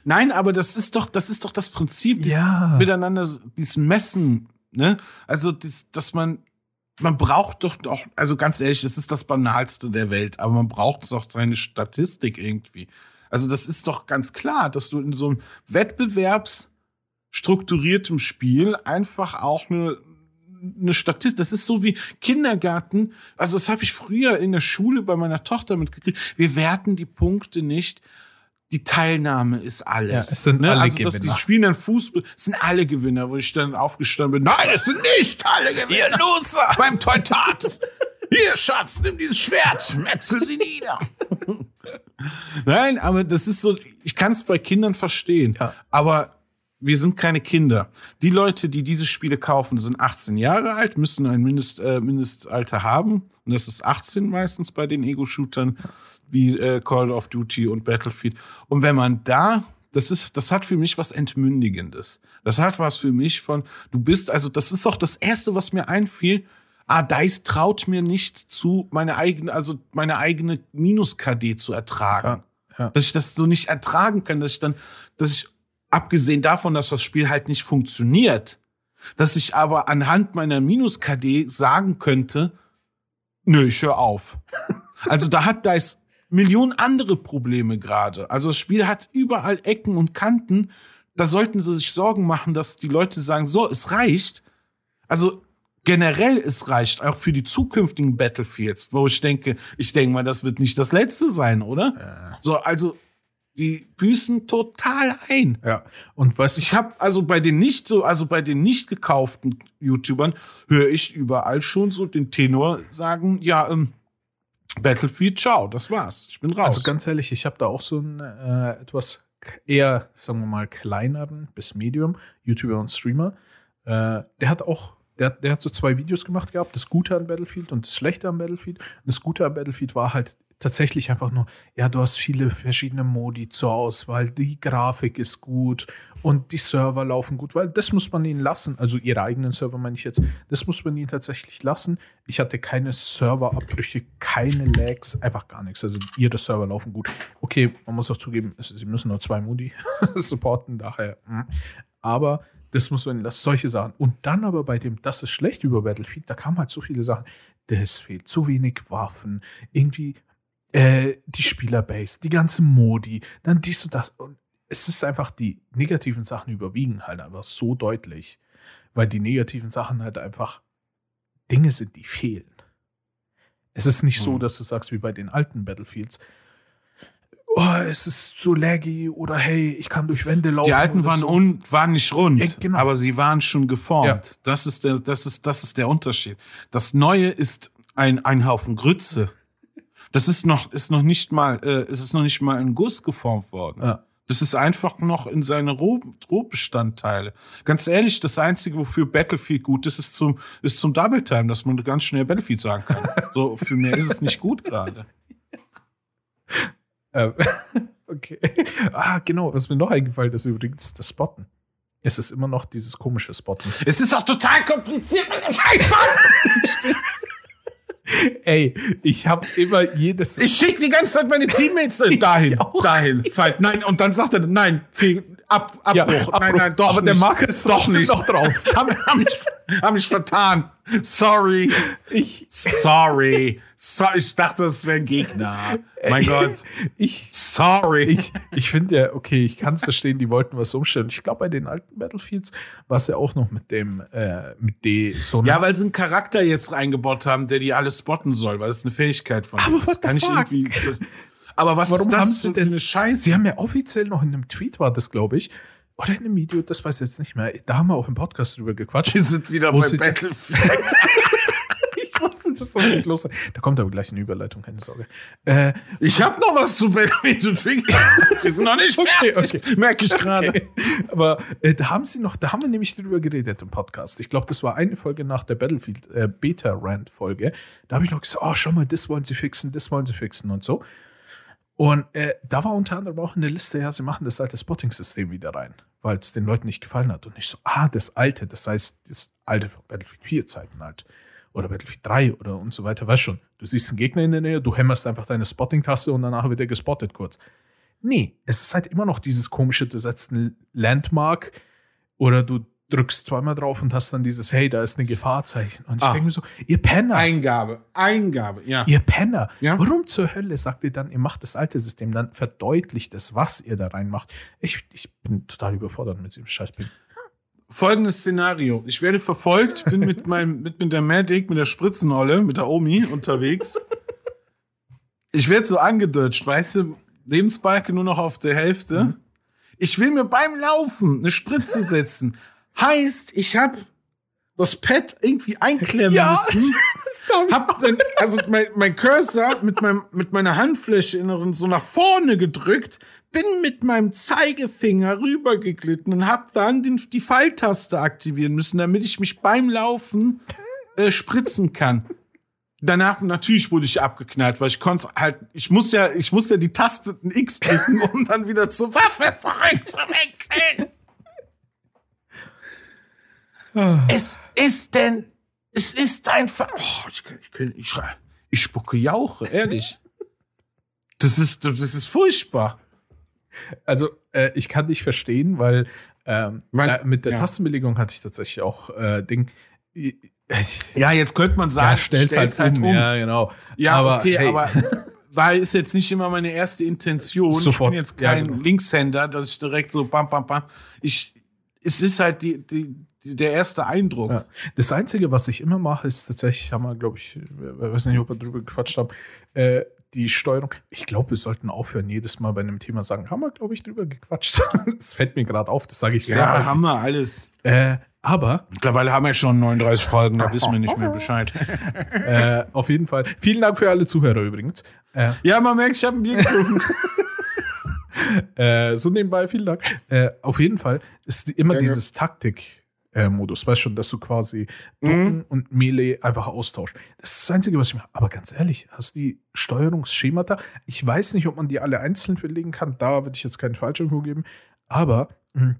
Nein, aber das ist doch, das ist doch das Prinzip, dieses Ja. miteinander, dieses Messen, ne? Also, das, dass man, man braucht doch doch, also ganz ehrlich, das ist das Banalste der Welt, aber man braucht doch seine Statistik irgendwie. Also, das ist doch ganz klar, dass du in so einem wettbewerbsstrukturiertem Spiel einfach auch eine, eine Statistik, das ist so wie Kindergarten, also das habe ich früher in der Schule bei meiner Tochter mitgekriegt. Wir werten die Punkte nicht. Die Teilnahme ist alles. Ja, es sind alle also, Gewinner. Die spielen dann Fußball, es sind alle Gewinner, wo ich dann aufgestanden bin. Nein, es sind nicht alle Gewinner. Ihr Loser! Beim Teutat. Hier, Schatz, nimm dieses Schwert, metzel sie nieder. Nein, aber das ist so, ich kann es bei Kindern verstehen. Ja. Aber wir sind keine Kinder. Die Leute, die diese Spiele kaufen, sind 18 Jahre alt, müssen ein Mindest, äh, Mindestalter haben. Und das ist 18 meistens bei den Ego-Shootern wie äh, Call of Duty und Battlefield. Und wenn man da, das ist, das hat für mich was Entmündigendes. Das hat was für mich von, du bist, also das ist auch das Erste, was mir einfiel. Ah, DICE traut mir nicht zu, meine eigene, also meine eigene Minus-KD zu ertragen Ja, ja. dass ich das so nicht ertragen kann, dass ich dann, dass ich, abgesehen davon, dass das Spiel halt nicht funktioniert, dass ich aber anhand meiner Minus-KD sagen könnte, nö, ich höre auf. Also da hat da ist Millionen andere Probleme gerade. Also das Spiel hat überall Ecken und Kanten. Da sollten sie sich Sorgen machen, dass die Leute sagen, so, es reicht. Also generell es reicht, auch für die zukünftigen Battlefields, wo ich denke, ich denke mal, das wird nicht das letzte sein, oder? So, also die büßen total ein. Ja. Und was Ich habe also bei den nicht so, also bei den nicht gekauften YouTubern höre ich überall schon so den Tenor sagen, ja, ähm, Battlefield, ciao, das war's, ich bin raus. Also ganz ehrlich, ich habe da auch so einen äh, etwas eher, sagen wir mal, kleineren bis Medium YouTuber und Streamer. Äh, der hat auch, der, der hat so zwei Videos gemacht gehabt, das Gute an Battlefield und das Schlechte an Battlefield. Und das Gute an Battlefield war halt tatsächlich einfach nur, ja, du hast viele verschiedene Modi zur Auswahl, die Grafik ist gut und die Server laufen gut, weil das muss man ihnen lassen, also ihre eigenen Server meine ich jetzt, das muss man ihnen tatsächlich lassen. Ich hatte keine Serverabbrüche, keine Lags, einfach gar nichts. Also ihre Server laufen gut. Okay, man muss auch zugeben, sie müssen nur zwei Modi supporten, daher. mm. Aber das muss man lassen, solche Sachen. Und dann aber bei dem, das ist schlecht über Battlefield, da kamen halt so viele Sachen. Es fehlt zu wenig Waffen, irgendwie äh, die Spielerbase, die ganze Modi, dann dies und das. Und es ist einfach, die negativen Sachen überwiegen halt einfach so deutlich, weil die negativen Sachen halt einfach Dinge sind, die fehlen. Es ist nicht so, Hm. dass du sagst, wie bei den alten Battlefields, oh, es ist so laggy oder hey, ich kann durch Wände laufen. die alten waren, so. un, waren nicht rund, Ja, genau. aber sie waren schon geformt. Ja. Das, ist der, das, ist, das ist der Unterschied. Das Neue ist ein, ein Haufen Grütze. Das ist noch, ist noch nicht mal, äh, es ist noch nicht mal in Guss geformt worden. Ja. Das ist einfach noch in seine Roh- Rohbestandteile. Ganz ehrlich, das Einzige, wofür Battlefield gut ist, ist zum, ist zum Double Time, dass man ganz schnell Battlefield sagen kann. so, für mehr ist es nicht gut gerade. Äh, okay. Ah, genau. Was mir noch eingefallen ist übrigens, das Spotten. Es ist immer noch dieses komische Spotten. Es ist auch total kompliziert mit dem Scheiß Ey, ich habe immer jedes. Ich schicke die ganze Zeit meine Teammates dahin, dahin. Nein, und dann sagt er, nein, ab, Abbruch. Ja, Nein, Abbruch. nein, doch Aber der nicht. Marker ist doch nicht. noch drauf. haben, haben, mich, haben mich vertan. Sorry, ich, sorry, So, ich dachte, das wäre ein Gegner. Mein Gott. Ich, Sorry. ich, ich finde ja, okay, ich kann es verstehen, die wollten was umstellen. Ich glaube, bei den alten Battlefields war es ja auch noch mit dem, äh, mit D so ja, weil sie einen Charakter jetzt reingebaut haben, der die alles spotten soll, weil das ist eine Fähigkeit von Aber the kann ich fuck? irgendwie. Aber was Warum ist das haben sie denn- eine Scheiße? Sie haben ja offiziell noch in einem Tweet war das, glaube ich, oder in einem Video, das weiß ich jetzt nicht mehr. Da haben wir auch im Podcast drüber gequatscht. Wir sind wieder bei Battlefield. Das nicht los sein. Da kommt aber gleich eine Überleitung, keine Sorge. Äh, Ich habe noch was zu Battlefield und Twinkies. Wir sind noch nicht Okay, fertig. okay. Merke ich gerade. okay. Aber äh, da haben sie noch, da haben wir nämlich drüber geredet im Podcast. Ich glaube, das war eine Folge nach der Battlefield äh, Beta Rant Folge. Da habe ich noch gesagt, oh, schau mal, das wollen sie fixen, das wollen sie fixen und so. Und äh, da war unter anderem auch in der Liste, ja, sie machen das alte Spotting-System wieder rein, weil es den Leuten nicht gefallen hat. Und ich so, ah, das alte, das heißt, das alte von Battlefield 4 Zeiten halt. Oder Battlefield 3 oder und so weiter. Weißt schon, du siehst einen Gegner in der Nähe, du hämmerst einfach deine Spotting-Taste und danach wird er gespottet kurz. Nee, es ist halt immer noch dieses komische, du setzt ein Landmark oder du drückst zweimal drauf und hast dann dieses, hey, da ist eine Gefahrzeichen. Und ich Ah. denke mir so, ihr Penner, Eingabe. Eingabe, ja. ihr Penner, Ja. warum zur Hölle sagt ihr dann, ihr macht das alte System, dann verdeutlicht es, was ihr da reinmacht. Ich, ich bin total überfordert mit diesem Scheißping. Folgendes Szenario. Ich werde verfolgt, bin mit meinem, mit, mit der Medic, mit der Spritzenolle, mit der Omi unterwegs. Ich werde so angedutscht, weißt du, Lebensbalke nur noch auf der Hälfte. Ich will mir beim Laufen eine Spritze setzen. Heißt, ich habe das Pad irgendwie einklemmen Ja. müssen. Hab dann, also mein, mein Cursor mit, meinem, mit meiner Handfläche inneren so nach vorne gedrückt, bin mit meinem Zeigefinger rübergeglitten und hab dann den, die Pfeiltaste aktivieren müssen, damit ich mich beim Laufen äh, spritzen kann. Danach natürlich wurde ich abgeknallt, weil ich konnte halt, ich muss ja, ich muss ja die Taste X klicken, um dann wieder zur Waffe zurückzuwechseln. Es ist denn, es ist einfach, oh, ich, ich, ich, ich spucke Jauche, ehrlich. Das ist, das ist furchtbar. Also, äh, ich kann dich verstehen, weil ähm, Mein- äh, mit der ja. Tastenbelegung hatte ich tatsächlich auch äh, Ding. Ich, Ja, jetzt könnte man sagen, ja, stell's halt, um. Ja, genau. Ja, aber, okay, hey, aber weil ist jetzt nicht immer meine erste Intention. Sofort, Ich bin jetzt ja, kein genau. Linkshänder, dass ich direkt so bam, bam, bam. Ich, es ist halt die, die, die, der erste Eindruck. Ja. Das Einzige, was ich immer mache, ist tatsächlich, haben wir, glaube ich, ich weiß nicht, ob wir drüber gequatscht haben, äh, die Steuerung. Ich glaube, wir sollten aufhören, jedes Mal bei einem Thema sagen, haben wir, glaube ich, drüber gequatscht. das fällt mir gerade auf, das sage ich sehr Ja, häufig. haben wir alles. Äh, aber Mittlerweile haben wir schon 39 Folgen, da wissen wir nicht mehr Bescheid. äh, auf jeden Fall, vielen Dank für alle Zuhörer übrigens. Äh, Ja, man merkt, ich habe ein Bier getrunken. Äh, so nebenbei, vielen Dank. Äh, auf jeden Fall ist immer Gerne. dieses Taktik-Modus, weißt schon, dass du quasi Mhm. und Melee einfach austauschst. Das ist das Einzige, was ich mache. Aber ganz ehrlich, hast du die Steuerungsschemata? Ich weiß nicht, ob man die alle einzeln verlegen kann. Da würde ich jetzt keinen Falschinfo geben. Aber mh,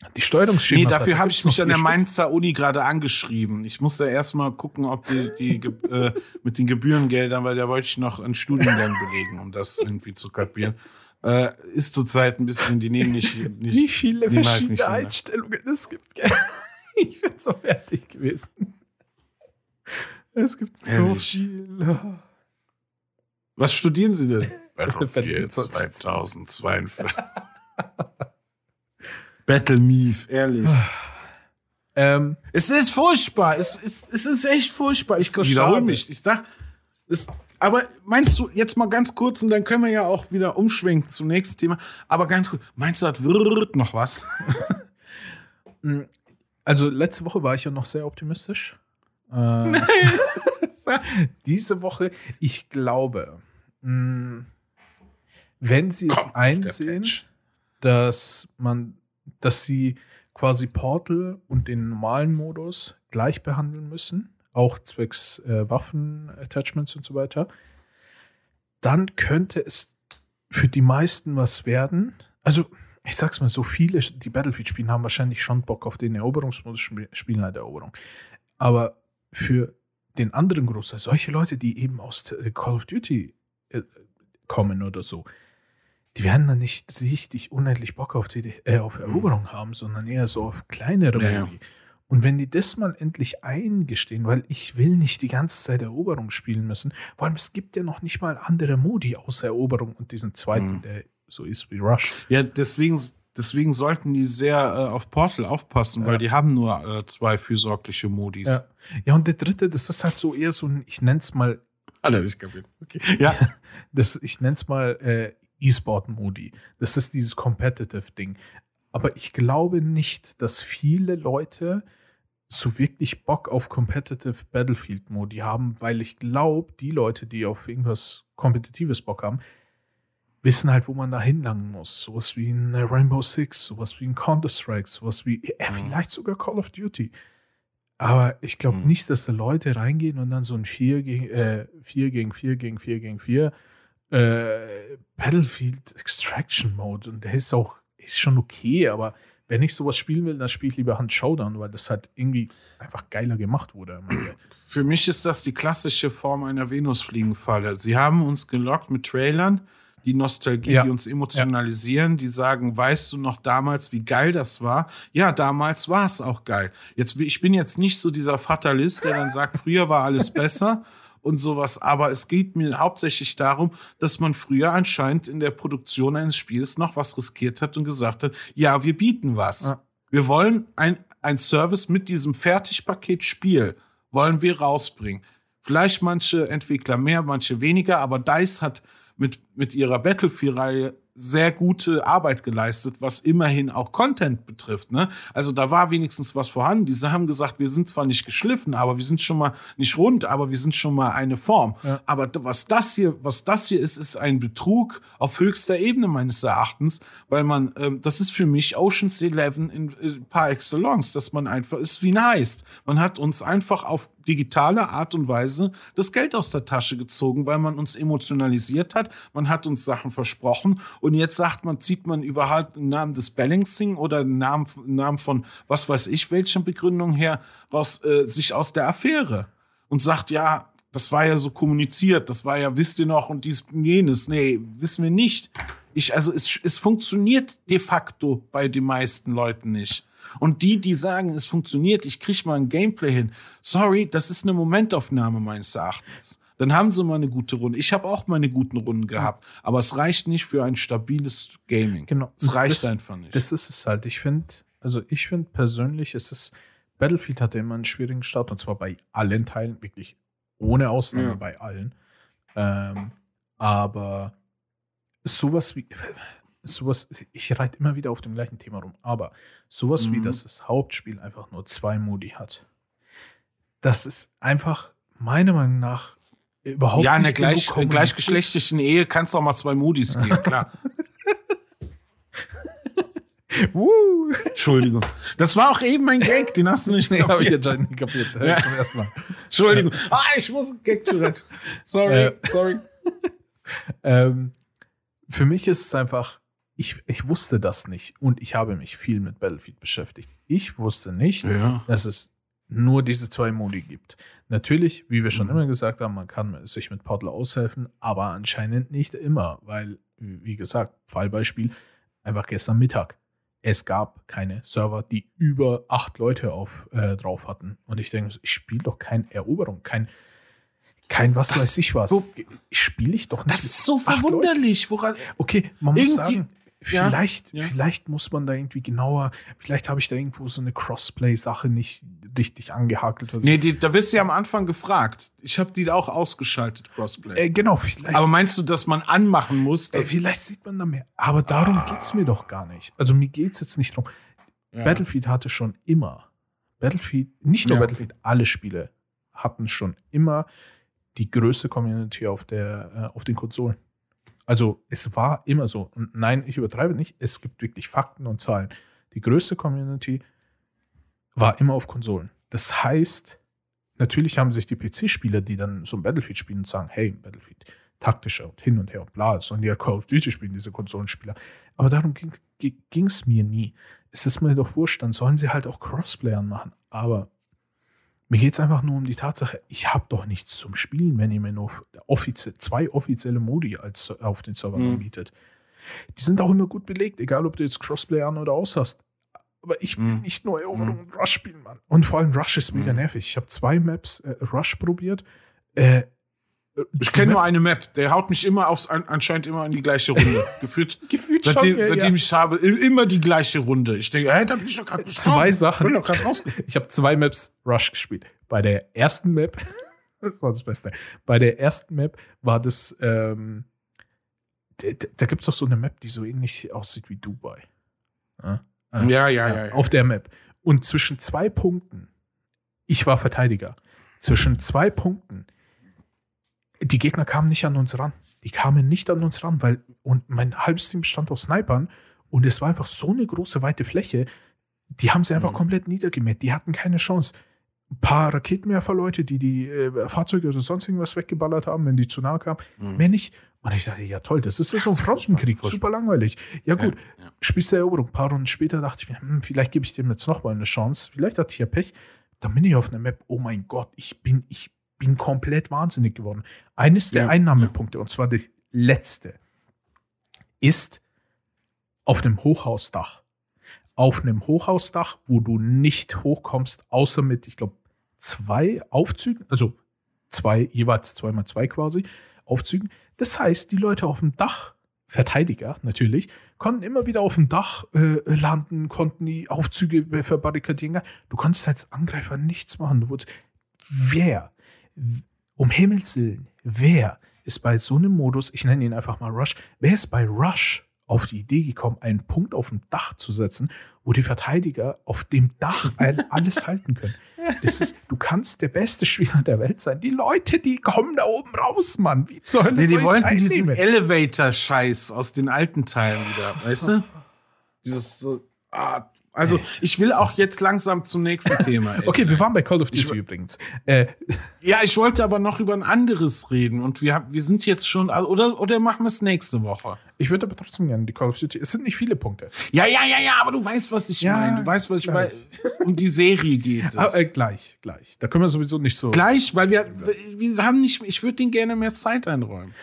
die Nee, Steuerungsschemata. dafür da habe ich mich an der. Mainzer Uni gerade angeschrieben. Ich muss da erstmal gucken, ob die, die äh, mit den Gebührengeldern, weil da wollte ich noch einen Studiengang belegen, um das irgendwie zu kapieren. Äh, ist zurzeit ein bisschen, die nehmen nicht. nicht Wie viele halt verschiedene ne? Einstellungen es gibt. Ich bin so fertig gewesen. Es gibt so Ehrlich. viel. Was studieren Sie denn? Battlefield 2042. Battle Mief, ehrlich. Ähm, Es ist furchtbar. Es, es, es ist echt furchtbar. Ich wiederhole mich. Ich sag, es, aber meinst du jetzt mal ganz kurz und dann können wir ja auch wieder umschwenken zum nächsten Thema. Aber ganz kurz, meinst du, das wird noch was? Also letzte Woche war ich ja noch sehr optimistisch. Äh, diese Woche, ich glaube, mh, wenn sie es Kommt der einsehen, dass man, dass sie quasi Portal und den normalen Modus gleich behandeln müssen, auch zwecks äh, Waffen-Attachments und so weiter, dann könnte es für die meisten was werden. Also, ich sag's mal so, viele, die Battlefield spielen, haben wahrscheinlich schon Bock auf den Eroberungsmodus, sp- spielen halt Eroberung. Aber für den anderen Großteil, solche Leute, die eben aus äh, Call of Duty äh, kommen oder so, die werden dann nicht richtig unendlich Bock auf, die, äh, auf Eroberung haben, sondern eher so auf kleinere Ja. Und wenn die das mal endlich eingestehen, weil ich will nicht die ganze Zeit Eroberung spielen müssen, vor allem es gibt ja noch nicht mal andere Modi außer Eroberung und diesen zweiten, Mhm. der so ist wie Rush. Ja, deswegen, deswegen sollten die sehr äh, auf Portal aufpassen, Ja. weil die haben nur äh, zwei fürsorgliche Modis. Ja. ja, und der dritte, das ist halt so eher so ein, ich nenne es mal Alle nicht kapiert. Okay. Ja. das, ich nenne es mal äh, E-Sport-Modi. Das ist dieses Competitive-Ding. Aber ich glaube nicht, dass viele Leute so wirklich Bock auf Competitive Battlefield-Modi haben, weil ich glaube, die Leute, die auf irgendwas Kompetitives Bock haben, wissen halt, wo man da hinlangen muss. Sowas wie ein Rainbow Six, sowas wie ein Counter-Strike, sowas wie, äh, Mhm. vielleicht sogar Call of Duty. Aber ich glaube Mhm. nicht, dass da Leute reingehen und dann so ein 4 gegen, äh, 4 gegen 4 gegen 4 gegen 4 äh, Battlefield Extraction Mode. Und der ist auch, ist schon okay, aber wenn ich sowas spielen will, dann spiele ich lieber Hand Showdown, weil das halt irgendwie einfach geiler gemacht wurde. Für mich ist das die klassische Form einer Venusfliegenfalle. Sie haben uns gelockt mit Trailern, die Nostalgie, Ja. die uns emotionalisieren, die sagen, weißt du noch damals, wie geil das war? Ja, damals war es auch geil. Jetzt, ich bin jetzt nicht so dieser Fatalist, der dann sagt, früher war alles besser und sowas, aber es geht mir hauptsächlich darum, dass man früher anscheinend in der Produktion eines Spiels noch was riskiert hat und gesagt hat, ja, wir bieten was. Ja. Wir wollen ein, ein Service mit diesem Fertigpaket Spiel wollen wir rausbringen. Vielleicht manche Entwickler mehr, manche weniger, aber DICE hat mit, mit ihrer Battlefield-Reihe sehr gute Arbeit geleistet, was immerhin auch Content betrifft. Ne? Also da war wenigstens was vorhanden. Diese haben gesagt, wir sind zwar nicht geschliffen, aber wir sind schon mal nicht rund, aber wir sind schon mal eine Form. Ja. Aber was das hier, was das hier ist, ist ein Betrug auf höchster Ebene meines Erachtens, weil man, ähm, das ist für mich Ocean's Eleven in, in par excellence, dass man einfach ist wie ein Heist. Man hat uns einfach auf digitale Art und Weise das Geld aus der Tasche gezogen, weil man uns emotionalisiert hat. Man hat uns Sachen versprochen und jetzt sagt man, zieht man überhaupt den Namen des Balancing oder den Namen, Namen von was weiß ich, welcher Begründung her, raus, äh, sich aus der Affäre und sagt, ja, das war ja so kommuniziert, das war ja, wisst ihr noch, und dies und jenes. Nee, wissen wir nicht. Ich, also es, es funktioniert de facto bei den meisten Leuten nicht. Und die, die sagen, es funktioniert, ich krieg mal ein Gameplay hin. Sorry, das ist eine Momentaufnahme meines Erachtens. Dann haben sie mal eine gute Runde. Ich habe auch meine guten Runden gehabt, aber es reicht nicht für ein stabiles Gaming. Genau. Es reicht das, einfach nicht. Das ist es halt. Ich finde, also ich finde persönlich, ist es Battlefield hatte immer einen schwierigen Start und zwar bei allen Teilen, wirklich ohne Ausnahme Ja. bei allen. Ähm, aber sowas wie sowas, ich reite immer wieder auf dem gleichen Thema rum, aber sowas wie, Mhm. dass das Hauptspiel einfach nur zwei Modi hat, das ist einfach meiner Meinung nach überhaupt ja, in der nicht genug gleich, kommuniziert. gleichgeschlechtlichen Ehe kannst du auch mal zwei Modis geben, klar. Woo! Entschuldigung. Das war auch eben ein Gag, den hast du nicht Nee, habe ich kapiert. anscheinend nicht kapiert. Ja. Zum ersten Mal. Entschuldigung. Ah, ich muss einen Gag. Sorry, Äh. sorry. Ähm, für mich ist es einfach, ich, ich wusste das nicht und ich habe mich viel mit Battlefield beschäftigt. Ich wusste nicht, Ja. dass es nur diese zwei Modi gibt. Natürlich, wie wir schon Mhm. immer gesagt haben, man kann sich mit Portal aushelfen, aber anscheinend nicht immer, weil, wie gesagt, Fallbeispiel, einfach gestern Mittag. Es gab keine Server, die über acht Leute auf, äh, drauf hatten. Und ich denke, ich spiele doch kein Eroberung, kein, kein was Das- weiß ich was. so- Spiele ich doch nicht. Das ist so verwunderlich. Woran, Okay, man muss sagen, vielleicht, ja. vielleicht muss man da irgendwie genauer, vielleicht habe ich da irgendwo so eine Crossplay-Sache nicht richtig angehakelt oder nee, die, da wirst du ja am Anfang gefragt. Ich habe die da auch ausgeschaltet, Crossplay. Äh, genau, vielleicht, Aber meinst du, dass man anmachen muss? äh, vielleicht sieht man da mehr. Aber darum geht's mir doch gar nicht. Also mir geht's jetzt nicht drum. Ja. Battlefield hatte schon immer, Battlefield, nicht nur. Battlefield, alle Spiele hatten schon immer die größte Community auf, der, äh, auf den Konsolen. Also es war immer so. Und nein, ich übertreibe nicht. Es gibt wirklich Fakten und Zahlen. Die größte Community war immer auf Konsolen. Das heißt, natürlich haben sich die PC-Spieler, die dann so ein Battlefield spielen und sagen, hey, Battlefield taktischer und hin und her und bla, sollen ja Call of Duty spielen, diese Konsolenspieler. Aber darum ging es mir nie. Es ist mir doch wurscht, dann sollen sie halt auch Crossplayern machen. Aber mir geht es einfach nur um die Tatsache, ich habe doch nichts zum Spielen, wenn ihr mir nur offizie zwei offizielle Modi als auf den Server Mhm. anbietet. Die sind auch immer gut belegt, egal ob du jetzt Crossplay an oder aus hast. Aber ich will Mhm. nicht nur Eroberung und Rush spielen, Mann. Und vor allem Rush ist mega Mhm. nervig. Ich habe zwei Maps äh, Rush probiert. Äh, Ich kenne nur eine Map, der haut mich immer aufs, an, anscheinend immer in die gleiche Runde. Gefühlt, Gefühlt seitdem, schon, ja, seitdem ja. ich habe, immer die gleiche Runde. Ich denke, hä, da bin ich doch gerade Zwei Sachen. Ich bin doch gerade rausgekommen. Ich habe zwei Maps Rush gespielt. Bei der ersten Map, das war das Beste. Bei der ersten Map war das, ähm, d- d- da gibt es doch so eine Map, die so ähnlich aussieht wie Dubai. Ja, Ja, ja, ja. ja. Auf der Map. Und zwischen zwei Punkten, ich war Verteidiger, zwischen zwei Punkten, die Gegner kamen nicht an uns ran. Die kamen nicht an uns ran, weil, und mein halbes Team bestand aus Snipern und es war einfach so eine große, weite Fläche, die haben sie einfach Mhm. komplett niedergemäht. Die hatten keine Chance. Ein paar Raketenwerferleute, die die äh, Fahrzeuge oder sonst irgendwas weggeballert haben, wenn die zu nahe kamen, Mhm. mehr nicht. Und ich dachte, ja toll, das ist ja so ein Frontenkrieg, super langweilig. Ja gut, Ja, ja. spielst du Eroberung. Ein paar Runden später dachte ich mir, hm, vielleicht gebe ich dem jetzt noch mal eine Chance. Vielleicht hatte ich ja Pech. Dann bin ich auf einer Map, oh mein Gott, ich bin, ich bin komplett wahnsinnig geworden. Eines der Ja, Einnahmepunkte, und zwar das letzte, ist auf einem Hochhausdach. Auf einem Hochhausdach, wo du nicht hochkommst, außer mit, ich glaube, zwei Aufzügen, also zwei, jeweils zweimal zwei quasi, Aufzügen. Das heißt, die Leute auf dem Dach, Verteidiger natürlich, konnten immer wieder auf dem Dach äh, landen, konnten die Aufzüge verbarrikadieren. Du konntest als Angreifer nichts machen. Du wurdest, wer, um Himmels Willen, wer ist bei so einem Modus, ich nenne ihn einfach mal Rush, wer ist bei Rush auf die Idee gekommen, einen Punkt auf dem Dach zu setzen, wo die Verteidiger auf dem Dach all- alles halten können? Das ist, du kannst der beste Spieler der Welt sein. Die Leute, die kommen da oben raus, Mann. Wie zur Hölle Nee, die wollten diesen einnehmen? Elevator-Scheiß aus den alten Teilen wieder, weißt du? Dieses so, ah, also ich will auch jetzt langsam zum nächsten Thema. ey. Okay, wir waren bei Call of Ich- Duty übrigens. Äh, Ja, ich wollte aber noch über ein anderes reden und wir, wir sind jetzt schon, oder, oder machen wir es nächste Woche? ich würde aber trotzdem gerne die Call of Duty. Es sind nicht viele Punkte. Ja, ja, ja, ja, aber du weißt, was ich Ja, meine. Du weißt, was ich meine. Um die Serie geht es. Aber, äh, gleich, gleich. Da können wir sowieso nicht so. Gleich, weil wir, wir haben nicht, ich würde denen gerne mehr Zeit einräumen.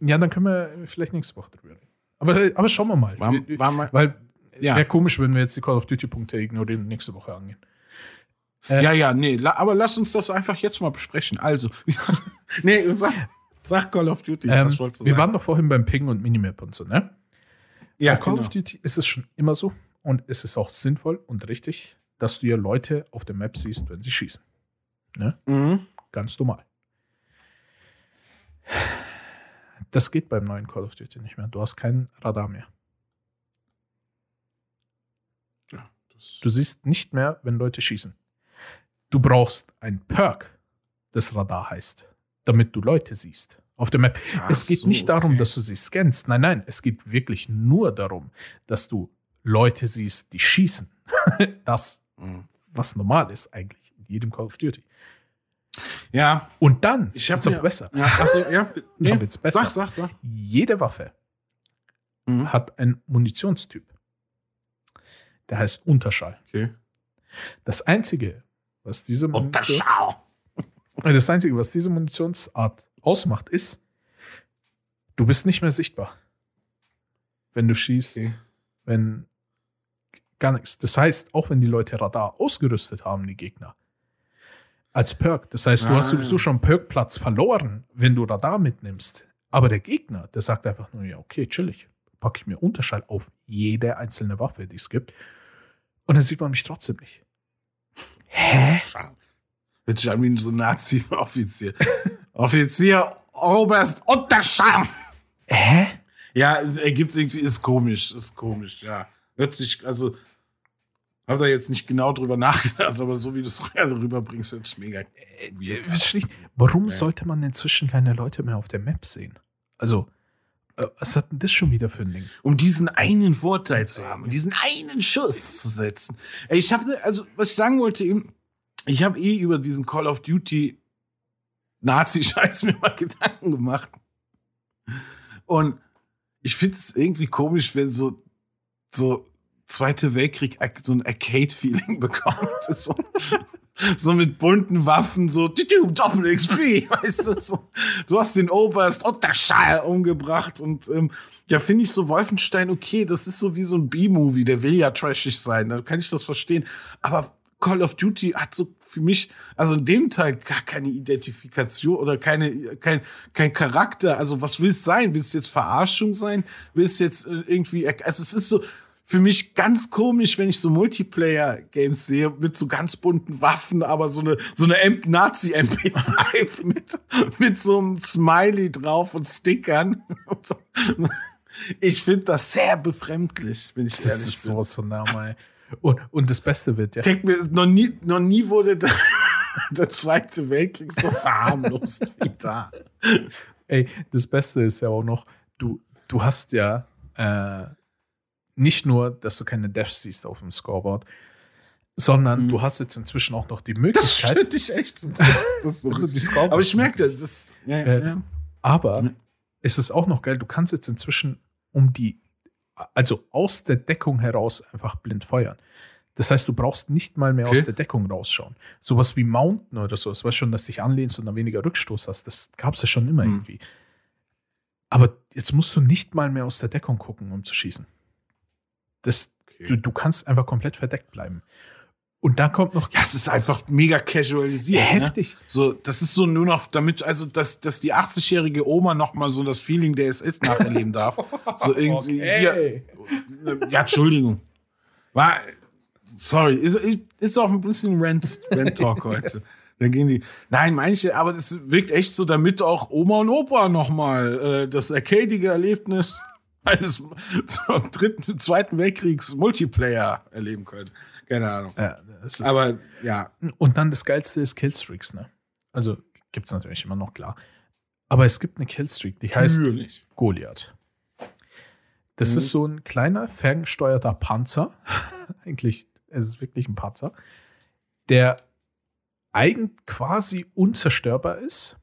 Ja, dann können wir vielleicht nächste Woche drüber reden. Aber, aber schauen wir mal. War- war mal- Weil Ja. wäre komisch, wenn wir jetzt die Call of Duty-Punkte ignorieren und nächste Woche angehen. Äh, Ja, ja, nee, la, aber lass uns das einfach jetzt mal besprechen. Also, nee, sag, sag Call of Duty. Ähm, wir sagen? waren doch vorhin beim Ping und Minimap und so, ne? ja, Bei Call genau. of Duty ist es schon immer so und ist es auch sinnvoll und richtig, dass du ja Leute auf der Map siehst, wenn sie schießen. Mhm. Ganz normal. Das geht beim neuen Call of Duty nicht mehr. Du hast kein Radar mehr. Ja, das, Du siehst nicht mehr, wenn Leute schießen. Du brauchst ein Perk, das Radar heißt, damit du Leute siehst auf der Map. Ach es geht so, nicht darum, okay. dass du sie scannst. Nein, nein, es geht wirklich nur darum, dass du Leute siehst, die schießen. das, Mhm. was normal ist eigentlich in jedem Call of Duty. ja, Und dann ich wird's auch besser. Ja, also, ja, nee, Dann wird's besser. Sag, sag, sag. Jede Waffe Mhm. hat einen Munitionstyp. Der heißt Unterschall. Okay. Das einzige, was diese Munition, Unterschau. das einzige, was diese Munitionsart ausmacht, ist, du bist nicht mehr sichtbar, wenn du schießt, Okay. wenn gar nichts. Das heißt, auch wenn die Leute Radar ausgerüstet haben, die Gegner, als Perk. Das heißt, du Ah. hast sowieso schon Perkplatz verloren, wenn du Radar mitnimmst. Aber der Gegner, der sagt einfach nur, ja, okay, chillig. Packe ich mir Unterschall auf jede einzelne Waffe, die es gibt. Und dann sieht man mich trotzdem nicht. Hä? Hört sich an wie so ein Nazi-Offizier. Offizier Oberst Unterschau. Hä? Ja, es ergibt irgendwie, ist komisch, ist komisch, ja. Hört sich, also, hab da jetzt nicht genau drüber nachgedacht, aber so wie du es rüberbringst, hört sich mega weird an. Schlicht, warum Ja. sollte man inzwischen keine Leute mehr auf der Map sehen? Also, äh, was hat denn das schon wieder für ein Ding? um diesen einen Vorteil zu haben, diesen einen Schuss zu setzen. Ich habe, also, was ich sagen wollte eben, ich habe eh über diesen Call of Duty Nazi-Scheiß mir mal Gedanken gemacht. Und ich finde es irgendwie komisch, wenn so, so Zweite Weltkrieg so ein Arcade-Feeling bekommt. So, so mit bunten Waffen, so Doppel XP, weißt du, so. Du hast den Oberst und der Schall umgebracht und ähm, ja, finde ich so Wolfenstein okay, das ist so wie so ein B-Movie, der will ja trashig sein, da kann ich das verstehen, aber Call of Duty hat so für mich, also in dem Teil gar keine Identifikation oder keine, kein, kein Charakter. Also was will es sein? Will es jetzt Verarschung sein? Will es jetzt äh, irgendwie, also es ist so, für mich ganz komisch, wenn ich so Multiplayer-Games sehe mit so ganz bunten Waffen, aber so eine so eine Nazi-MP5 mit mit so einem Smiley drauf und Stickern. Ich finde das sehr befremdlich, wenn ich Das ehrlich ist bin. sowas von normal. Und, und das Beste wird ja. Denk mir, noch nie, noch nie wurde der, der Zweite Weltkrieg so verharmlost wie da. Ey, das Beste ist ja auch noch, du, du hast ja äh, nicht nur, dass du keine Deaths siehst auf dem Scoreboard, sondern Mhm. du hast jetzt inzwischen auch noch die Das Möglichkeit. stört dich echt. so. Das, das so Also die Scoreboard- Aber ich merke das. das ja, ja, Äh, ja. Aber Ja. es ist auch noch geil, du kannst jetzt inzwischen um die, also aus der Deckung heraus einfach blind feuern. Das heißt, du brauchst nicht mal mehr Okay. aus der Deckung rausschauen. Sowas wie Mountain oder so, das weißt schon, dass du dich anlehnst und dann weniger Rückstoß hast. Das gab es ja schon immer Mhm. irgendwie. Aber jetzt musst du nicht mal mehr aus der Deckung gucken, um zu schießen. Das, Okay. du, du kannst einfach komplett verdeckt bleiben. Und dann kommt noch Ja, es ist einfach mega casualisiert. Ne? heftig. So, das ist so nur noch, damit, also, dass, dass die 80-jährige Oma noch mal so das Feeling der SS nacherleben darf. So irgendwie. Okay. Ja, ja, Entschuldigung. War, sorry, ist, ist auch ein bisschen Rent, Rent Talk heute. Dann gehen die. Nein, manche, aber das wirkt echt so, damit auch Oma und Opa noch mal äh, das arcadige Erlebnis eines zum dritten, zweiten Weltkriegs Multiplayer erleben können. Keine Ahnung. Ja, Aber ja, Und dann das Geilste ist Killstreaks, ne? Also gibt es natürlich immer noch, klar. Aber es gibt eine Killstreak, die heißt natürlich. Goliath. Das Mhm. ist so ein kleiner, ferngesteuerter Panzer. Eigentlich, es ist wirklich ein Panzer, der eigentlich quasi unzerstörbar ist.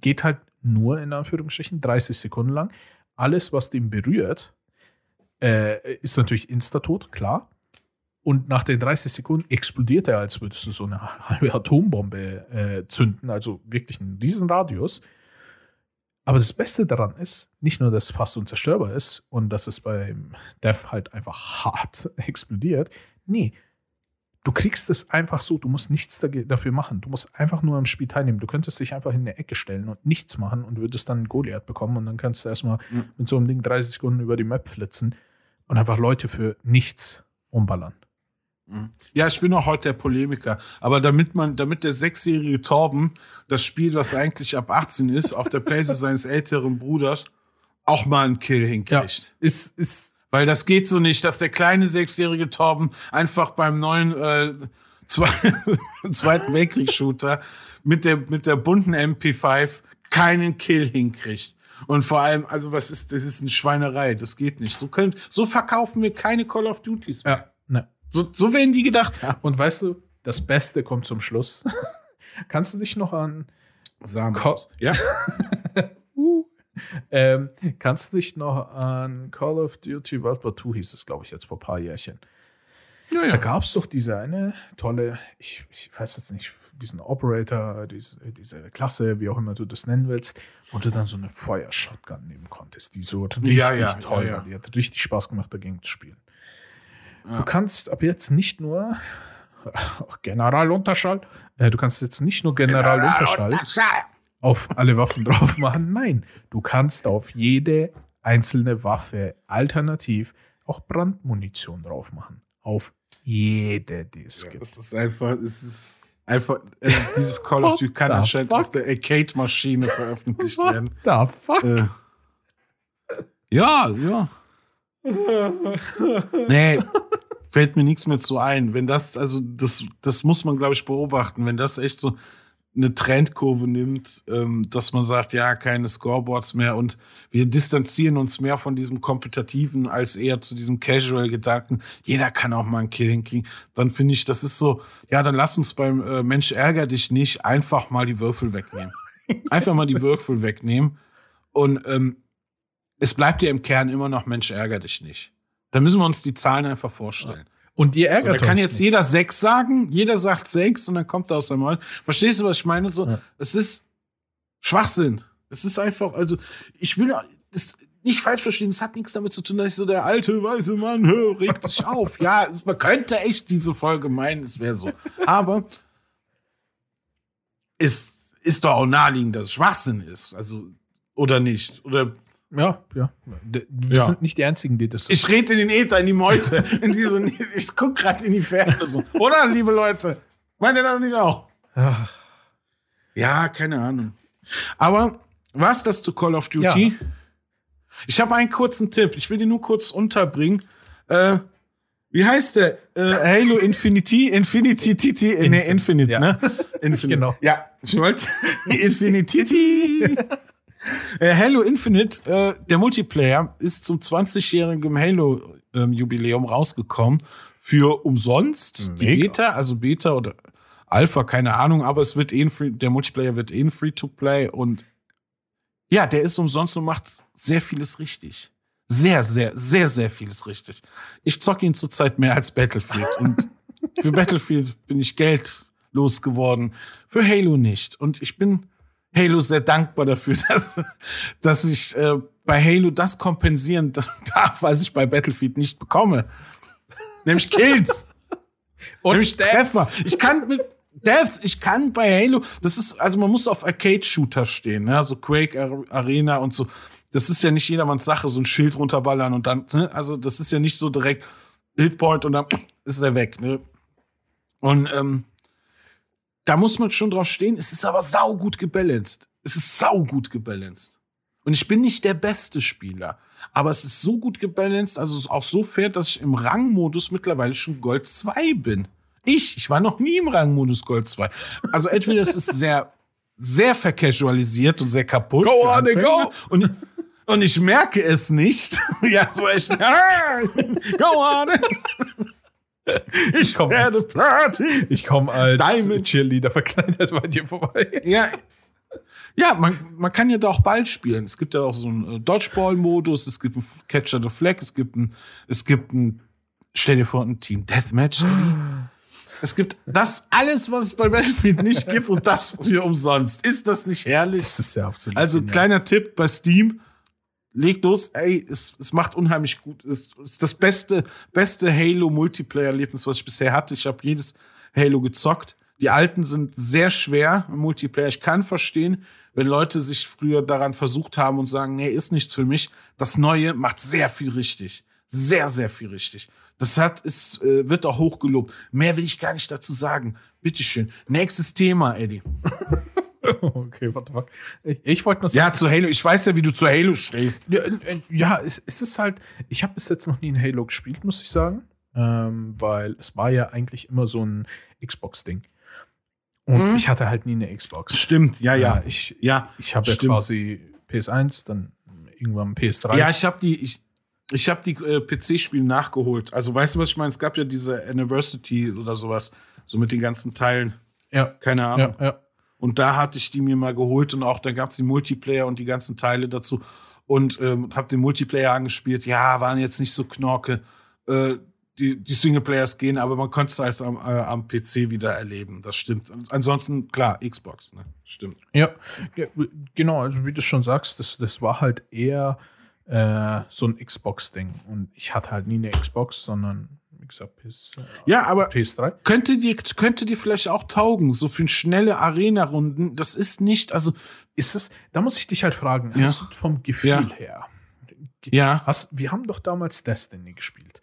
Geht halt nur in Anführungsstrichen 30 Sekunden lang. Alles, was den berührt, äh, ist natürlich Insta-Tot, klar. Und nach den 30 Sekunden explodiert er, als würdest du so eine halbe Atombombe äh, zünden. Also wirklich einen riesen Radius. Aber das Beste daran ist, nicht nur, dass es fast unzerstörbar ist und dass es beim Death halt einfach hart explodiert. Nee, du kriegst es einfach so, du musst nichts dafür machen. Du musst einfach nur am Spiel teilnehmen. Du könntest dich einfach in eine Ecke stellen und nichts machen und würdest dann einen Goliath bekommen und dann kannst du erstmal Mhm. mit so einem Ding 30 Sekunden über die Map flitzen und einfach Leute für nichts umballern. Ja, ich bin auch heute der Polemiker. Aber damit man, damit der sechsjährige Torben das Spiel, was eigentlich ab 18 ist, auf der Playstation seines älteren Bruders auch mal einen Kill hinkriegt. ist, ist Weil das geht so nicht, dass der kleine sechsjährige Torben einfach beim neuen äh, Zwei Zweiten Weltkriegs-Shooter mit der, mit der bunten MP5 keinen Kill hinkriegt. Und vor allem, also was ist, das ist eine Schweinerei, das geht nicht. So können, so verkaufen wir keine Call of Duties mehr. ja, ne. So, so werden die gedacht haben. Und weißt du, das Beste kommt zum Schluss. Kannst du dich noch an Call, Ja? uh, ähm, kannst du dich noch an Call of Duty World War II hieß es, glaube ich, jetzt vor ein paar Jährchen. Ja, Da ja. gab es doch diese eine tolle, ich, ich weiß jetzt nicht, diesen Operator, diese, diese Klasse, wie auch immer du das nennen willst, wo du dann so eine Feuershotgun nehmen konntest, die so richtig Ja, ja, toll ja, war. Die hat richtig Spaß gemacht, dagegen zu spielen. Du kannst ab jetzt nicht nur Generalunterschall, äh, du kannst jetzt nicht nur Generalunterschall auf alle Waffen drauf machen. Nein, du kannst auf jede einzelne Waffe alternativ auch Brandmunition drauf machen. Auf jede, die es gibt. Das ist einfach, es ist einfach, äh, dieses Call of Duty kann What anscheinend fuck? auf der Arcade-Maschine veröffentlicht werden. the fuck? Äh, ja, ja. Nee, fällt mir nichts mehr zu ein. Wenn das, also das, das muss man, glaube ich, beobachten. Wenn das echt so eine Trendkurve nimmt, ähm, dass man sagt, ja, keine Scoreboards mehr und wir distanzieren uns mehr von diesem Kompetitiven als eher zu diesem Casual-Gedanken. Jeder kann auch mal einen Kill hinkriegen. Dann finde ich, das ist so, ja, dann lass uns beim äh, Mensch ärger dich nicht einfach mal die Würfel wegnehmen. Einfach mal die Würfel wegnehmen. Und ähm, es bleibt ja im Kern immer noch Mensch ärger dich nicht. Da müssen wir uns die Zahlen einfach vorstellen. Und ihr So, da ärgert kann euch jetzt nicht. jeder sechs sagen, jeder sagt sechs und dann kommt er aus seinem Maul. Verstehst du, was ich meine? So, Ja. es ist Schwachsinn. Es ist einfach, also ich will das nicht falsch verstehen, es hat nichts damit zu tun, dass ich so der alte weiße Mann hör, regt sich auf. Ja, es, man könnte echt diese Folge meinen, es wäre so. Aber es ist doch auch naheliegend, dass es Schwachsinn ist. Also, oder nicht? Oder Ja, ja. Wir Ja. sind nicht die Einzigen, die das. Ich rede in den Äther, in die Meute, in diese, ich guck gerade in die Ferne so. Oder, liebe Leute? Meint ihr das nicht auch? Ach, Ja, keine Ahnung. Aber was das zu Call of Duty? Ja. Ich habe einen kurzen Tipp. Ich will den nur kurz unterbringen. Äh, wie heißt der? Äh, Halo Infinity? Infinity Titi? Äh, nee, Infinite, ja. ne? Infinite. Genau. Ja, ich wollte. Infinity. äh, Halo Infinite, äh, der Multiplayer, ist zum 20-jährigen Halo-Jubiläum rausgekommen. Für umsonst. Die Mega. Beta, also Beta oder Alpha, keine Ahnung, aber es wird eh Free, der Multiplayer wird eh ein Free-to-Play und ja, der ist umsonst und macht sehr vieles richtig. Sehr, sehr, sehr, sehr vieles richtig. Ich zocke ihn zurzeit mehr als Battlefield und für Battlefield bin ich Geld losgeworden, für Halo nicht. Und ich bin Halo sehr dankbar dafür, dass, dass ich äh, bei Halo das kompensieren darf, was ich bei Battlefield nicht bekomme. Nämlich Kills. Und Nämlich. Treffer. Ich kann mit Death, ich kann bei Halo, das ist, also man muss auf Arcade-Shooter stehen, ne? so Quake Ar- Arena und so. Das ist ja nicht jedermanns Sache, so ein Schild runterballern und dann, ne? also das ist ja nicht so direkt Hitpoint und dann ist er weg. Ne? Und ähm, da muss man schon drauf stehen. Es ist aber saugut gebalanced. Es ist saugut gebalanced. Und ich bin nicht der beste Spieler. Aber es ist so gut gebalanced, also auch so fair, dass ich im Rangmodus mittlerweile schon Gold 2 bin. Ich, ich war noch nie im Rangmodus Gold 2. Also entweder es ist sehr, sehr vercasualisiert und sehr kaputt. Go on, go! Und, und ich merke es nicht. ja, so echt. go on! Ich komme werde als, Platin! ich komm als Diamond. Cheerleader verkleidet bei dir vorbei. Ja. Ja, man, man kann ja da auch Ball spielen. Es gibt ja auch so einen äh, Dodgeball-Modus, es gibt einen Catcher the Flag, es gibt ein, es gibt ein, stell dir vor, ein Team Deathmatch. Es gibt das alles, was es bei Battlefield nicht gibt und das für umsonst. Ist das nicht herrlich? Das ist ja absolut. Also genial. kleiner Tipp bei Steam. Legt los, ey, es, es macht unheimlich gut. Es ist das beste, beste Halo-Multiplayer-Erlebnis, was ich bisher hatte. Ich habe jedes Halo gezockt. Die alten sind sehr schwer im Multiplayer. Ich kann verstehen, wenn Leute sich früher daran versucht haben und sagen, nee, ist nichts für mich. Das Neue macht sehr viel richtig. Sehr, sehr viel richtig. Das hat, ist, äh, wird auch hochgelobt. Mehr will ich gar nicht dazu sagen. Bitteschön. Nächstes Thema, Eddie. Okay, what the fuck. Ich, ich wollte nur Ja, zu Halo. Ich weiß ja, wie du zu Halo stehst. Ja, äh, ja es, es ist halt, ich habe bis jetzt noch nie in Halo gespielt, muss ich sagen. Ähm, weil es war ja eigentlich immer so ein Xbox-Ding. Und Mhm. ich hatte halt nie eine Xbox. Stimmt, ja, ja. ich Ja, ich habe ja quasi PS1, dann irgendwann PS3. Ja, ich habe die, ich, ich habe die äh, PC-Spiele nachgeholt. Also weißt du, was ich meine? Es gab ja diese Anniversary oder sowas, so mit den ganzen Teilen. ja, Keine Ahnung. ja, ja. Und da hatte ich die mir mal geholt und auch da gab's den Multiplayer und die ganzen Teile dazu. Und ähm, habe den Multiplayer angespielt. Ja, waren jetzt nicht so knorke. Äh, die, die Singleplayers gehen, aber man konnte es als am, äh, am PC wieder erleben. Das stimmt. Ansonsten, klar, Xbox, ne? Stimmt. Ja, ja, genau, also wie du schon sagst, das, das war halt eher äh, so ein Xbox-Ding. Und ich hatte halt nie eine Xbox, sondern, wie gesagt, PS, äh, Ja, aber PS3. könnte dir, könnte dir vielleicht auch taugen, so für schnelle Arena-Runden. Das ist nicht, also, Ist es, da muss ich dich halt fragen, Ja. hast du vom Gefühl Ja. her, ja. hast, wir haben doch damals Destiny gespielt.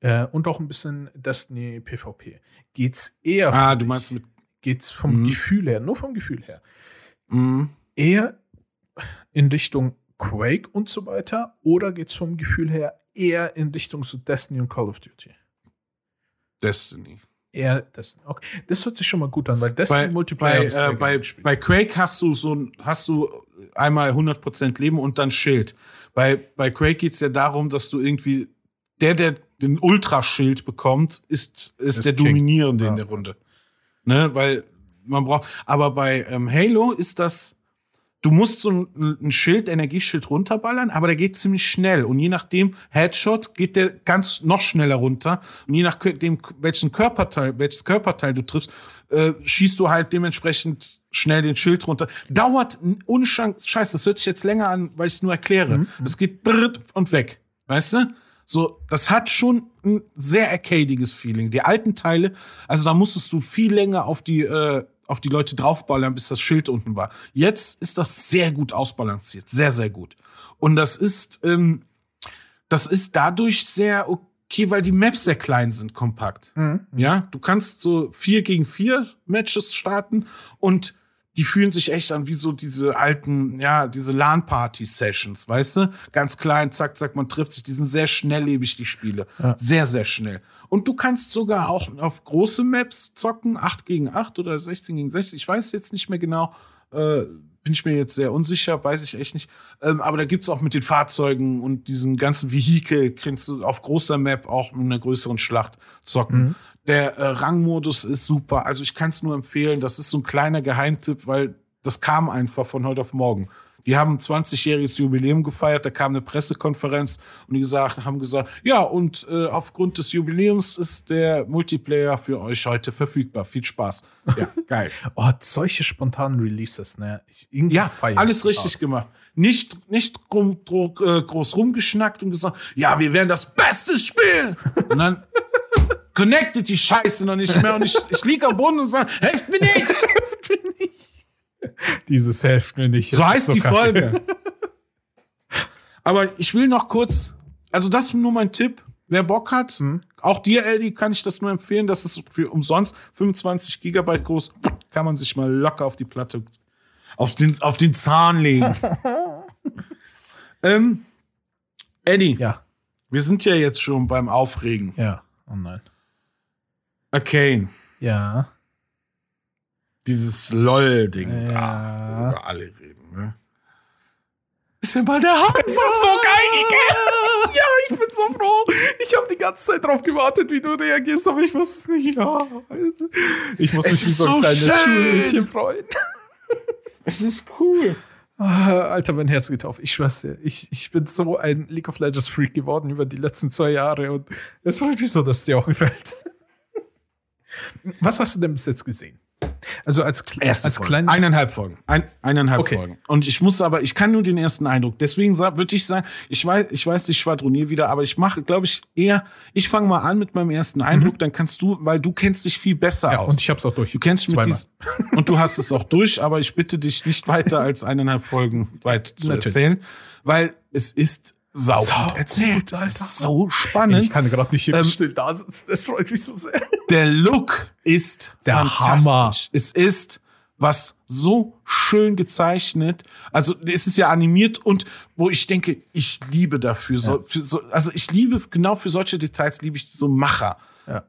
Äh, und auch ein bisschen Destiny PvP. Geht's eher, Ah, du meinst mit. geht's vom Mhm. Gefühl her, nur vom Gefühl her, Mhm. eher in Richtung Quake und so weiter oder geht's vom Gefühl her eher in Richtung so Destiny und Call of Duty? Destiny. Eher Destiny. Okay, das hört sich schon mal gut an, weil Destiny Bei, Multiplayer bei, äh, bei, bei Quake hast du so ein, hast du einmal 100% Leben und dann Schild. Bei, bei Quake geht's ja darum, dass du irgendwie, der, der den Ultraschild bekommt, ist, ist, Ist der King. Dominierende Ja. in der Runde. Ne, weil man braucht, aber bei ähm, Halo ist das, du musst so ein, ein Schild, Energieschild runterballern, aber der geht ziemlich schnell. Und je nachdem, Headshot, geht der ganz noch schneller runter. Und je nachdem, welchen Körperteil, welches Körperteil du triffst, äh, schießt du halt dementsprechend schnell den Schild runter. Dauert ohne Scheiß, das hört sich jetzt länger an, weil ich es nur erkläre. Mhm. Es geht brrrt und weg. Weißt du? So, das hat schon ein sehr arcadiges Feeling. Die alten Teile, also da musstest du viel länger auf die äh, auf die Leute draufballern, bis das Schild unten war. Jetzt ist das sehr gut ausbalanciert, sehr, sehr gut. Und das ist, ähm, das ist dadurch sehr okay, weil die Maps sehr klein sind, kompakt. Mhm. Ja, du kannst so vier gegen vier Matches starten und die fühlen sich echt an wie so diese alten, ja, diese LAN-Party-Sessions, weißt du? Ganz klein, zack, zack, man trifft sich, die sind sehr schnelllebig, die Spiele. Ja. Sehr, sehr schnell. Und du kannst sogar auch auf große Maps zocken, 8 gegen 8 oder 16 gegen 16, ich weiß jetzt nicht mehr genau, äh, bin ich mir jetzt sehr unsicher, weiß ich echt nicht. Ähm, aber da gibt's auch mit den Fahrzeugen und diesen ganzen Vehikel, kannst du auf großer Map auch in einer größeren Schlacht zocken. Mhm. Der äh, Rangmodus ist super. Also ich kann es nur empfehlen. Das ist so ein kleiner Geheimtipp, weil das kam einfach von heute auf morgen. Die haben ein 20-jähriges Jubiläum gefeiert, da kam eine Pressekonferenz und die gesagt, haben gesagt, ja, und äh, aufgrund des Jubiläums ist der Multiplayer für euch heute verfügbar. Viel Spaß. Ja, geil. oh, solche spontanen Releases, ne? Ich, ja, alles richtig gemacht. Nicht, nicht rum, dro, äh, groß rumgeschnackt und gesagt, ja, wir werden das beste Spiel. Und dann connected die Scheiße noch nicht mehr und ich, ich liege am Boden und sage, helft mir nicht! helft mir nicht! Dieses hilft mir nicht. So heißt so die Folge. Aber ich will noch kurz, also das ist nur mein Tipp. Wer Bock hat, hm. auch dir, Eddie, kann ich das nur empfehlen. Das ist für umsonst 25 Gigabyte groß. Kann man sich mal locker auf die Platte, auf den, auf den Zahn legen. ähm, Eddie. Ja. Wir sind ja jetzt schon beim Aufregen. Ja. Oh nein. Arcane. Ja dieses LOL-Ding ja. da, worüber alle reden, ne? Ist ja mal der Hammer. Das ist so geil? Ja, ich bin so froh. Ich habe die ganze Zeit drauf gewartet, wie du reagierst, aber ich wusste es nicht. Ja. Ich muss mich wie so ein kleines Schulmädchen freuen. Es ist cool. Ah, Alter, mein Herz geht auf. Ich schwör's dir. Ich, ich bin so ein League of Legends Freak geworden über die letzten zwei Jahre und es freut mich so, dass es dir auch gefällt. Was hast du denn bis jetzt gesehen? Also als, Erste als kleine. Eineinhalb Folgen. Ein, eineinhalb okay. Folgen. Und ich muss aber, ich kann nur den ersten Eindruck. Deswegen würde ich sagen, ich weiß, ich weiß, ich schwadroniere wieder, aber ich mache, glaube ich, eher, ich fange mal an mit meinem ersten Eindruck, mhm. dann kannst du, weil du kennst dich viel besser ja, aus. Und ich hab's auch durch. Du kennst dich mit dies, und du hast es auch durch, aber ich bitte dich nicht weiter als eineinhalb Folgen weit zu Natürlich. erzählen, weil es ist sau gut erzählt. das ist so spannend. Ich kann gerade nicht hier ähm, still da sitzen. Das freut mich so sehr. Der Look ist der Hammer. Es ist was so schön gezeichnet. Also es ist ja animiert und wo ich denke, ich liebe dafür. Ja. So, so, also ich liebe genau für solche Details liebe ich so Macher. Ja.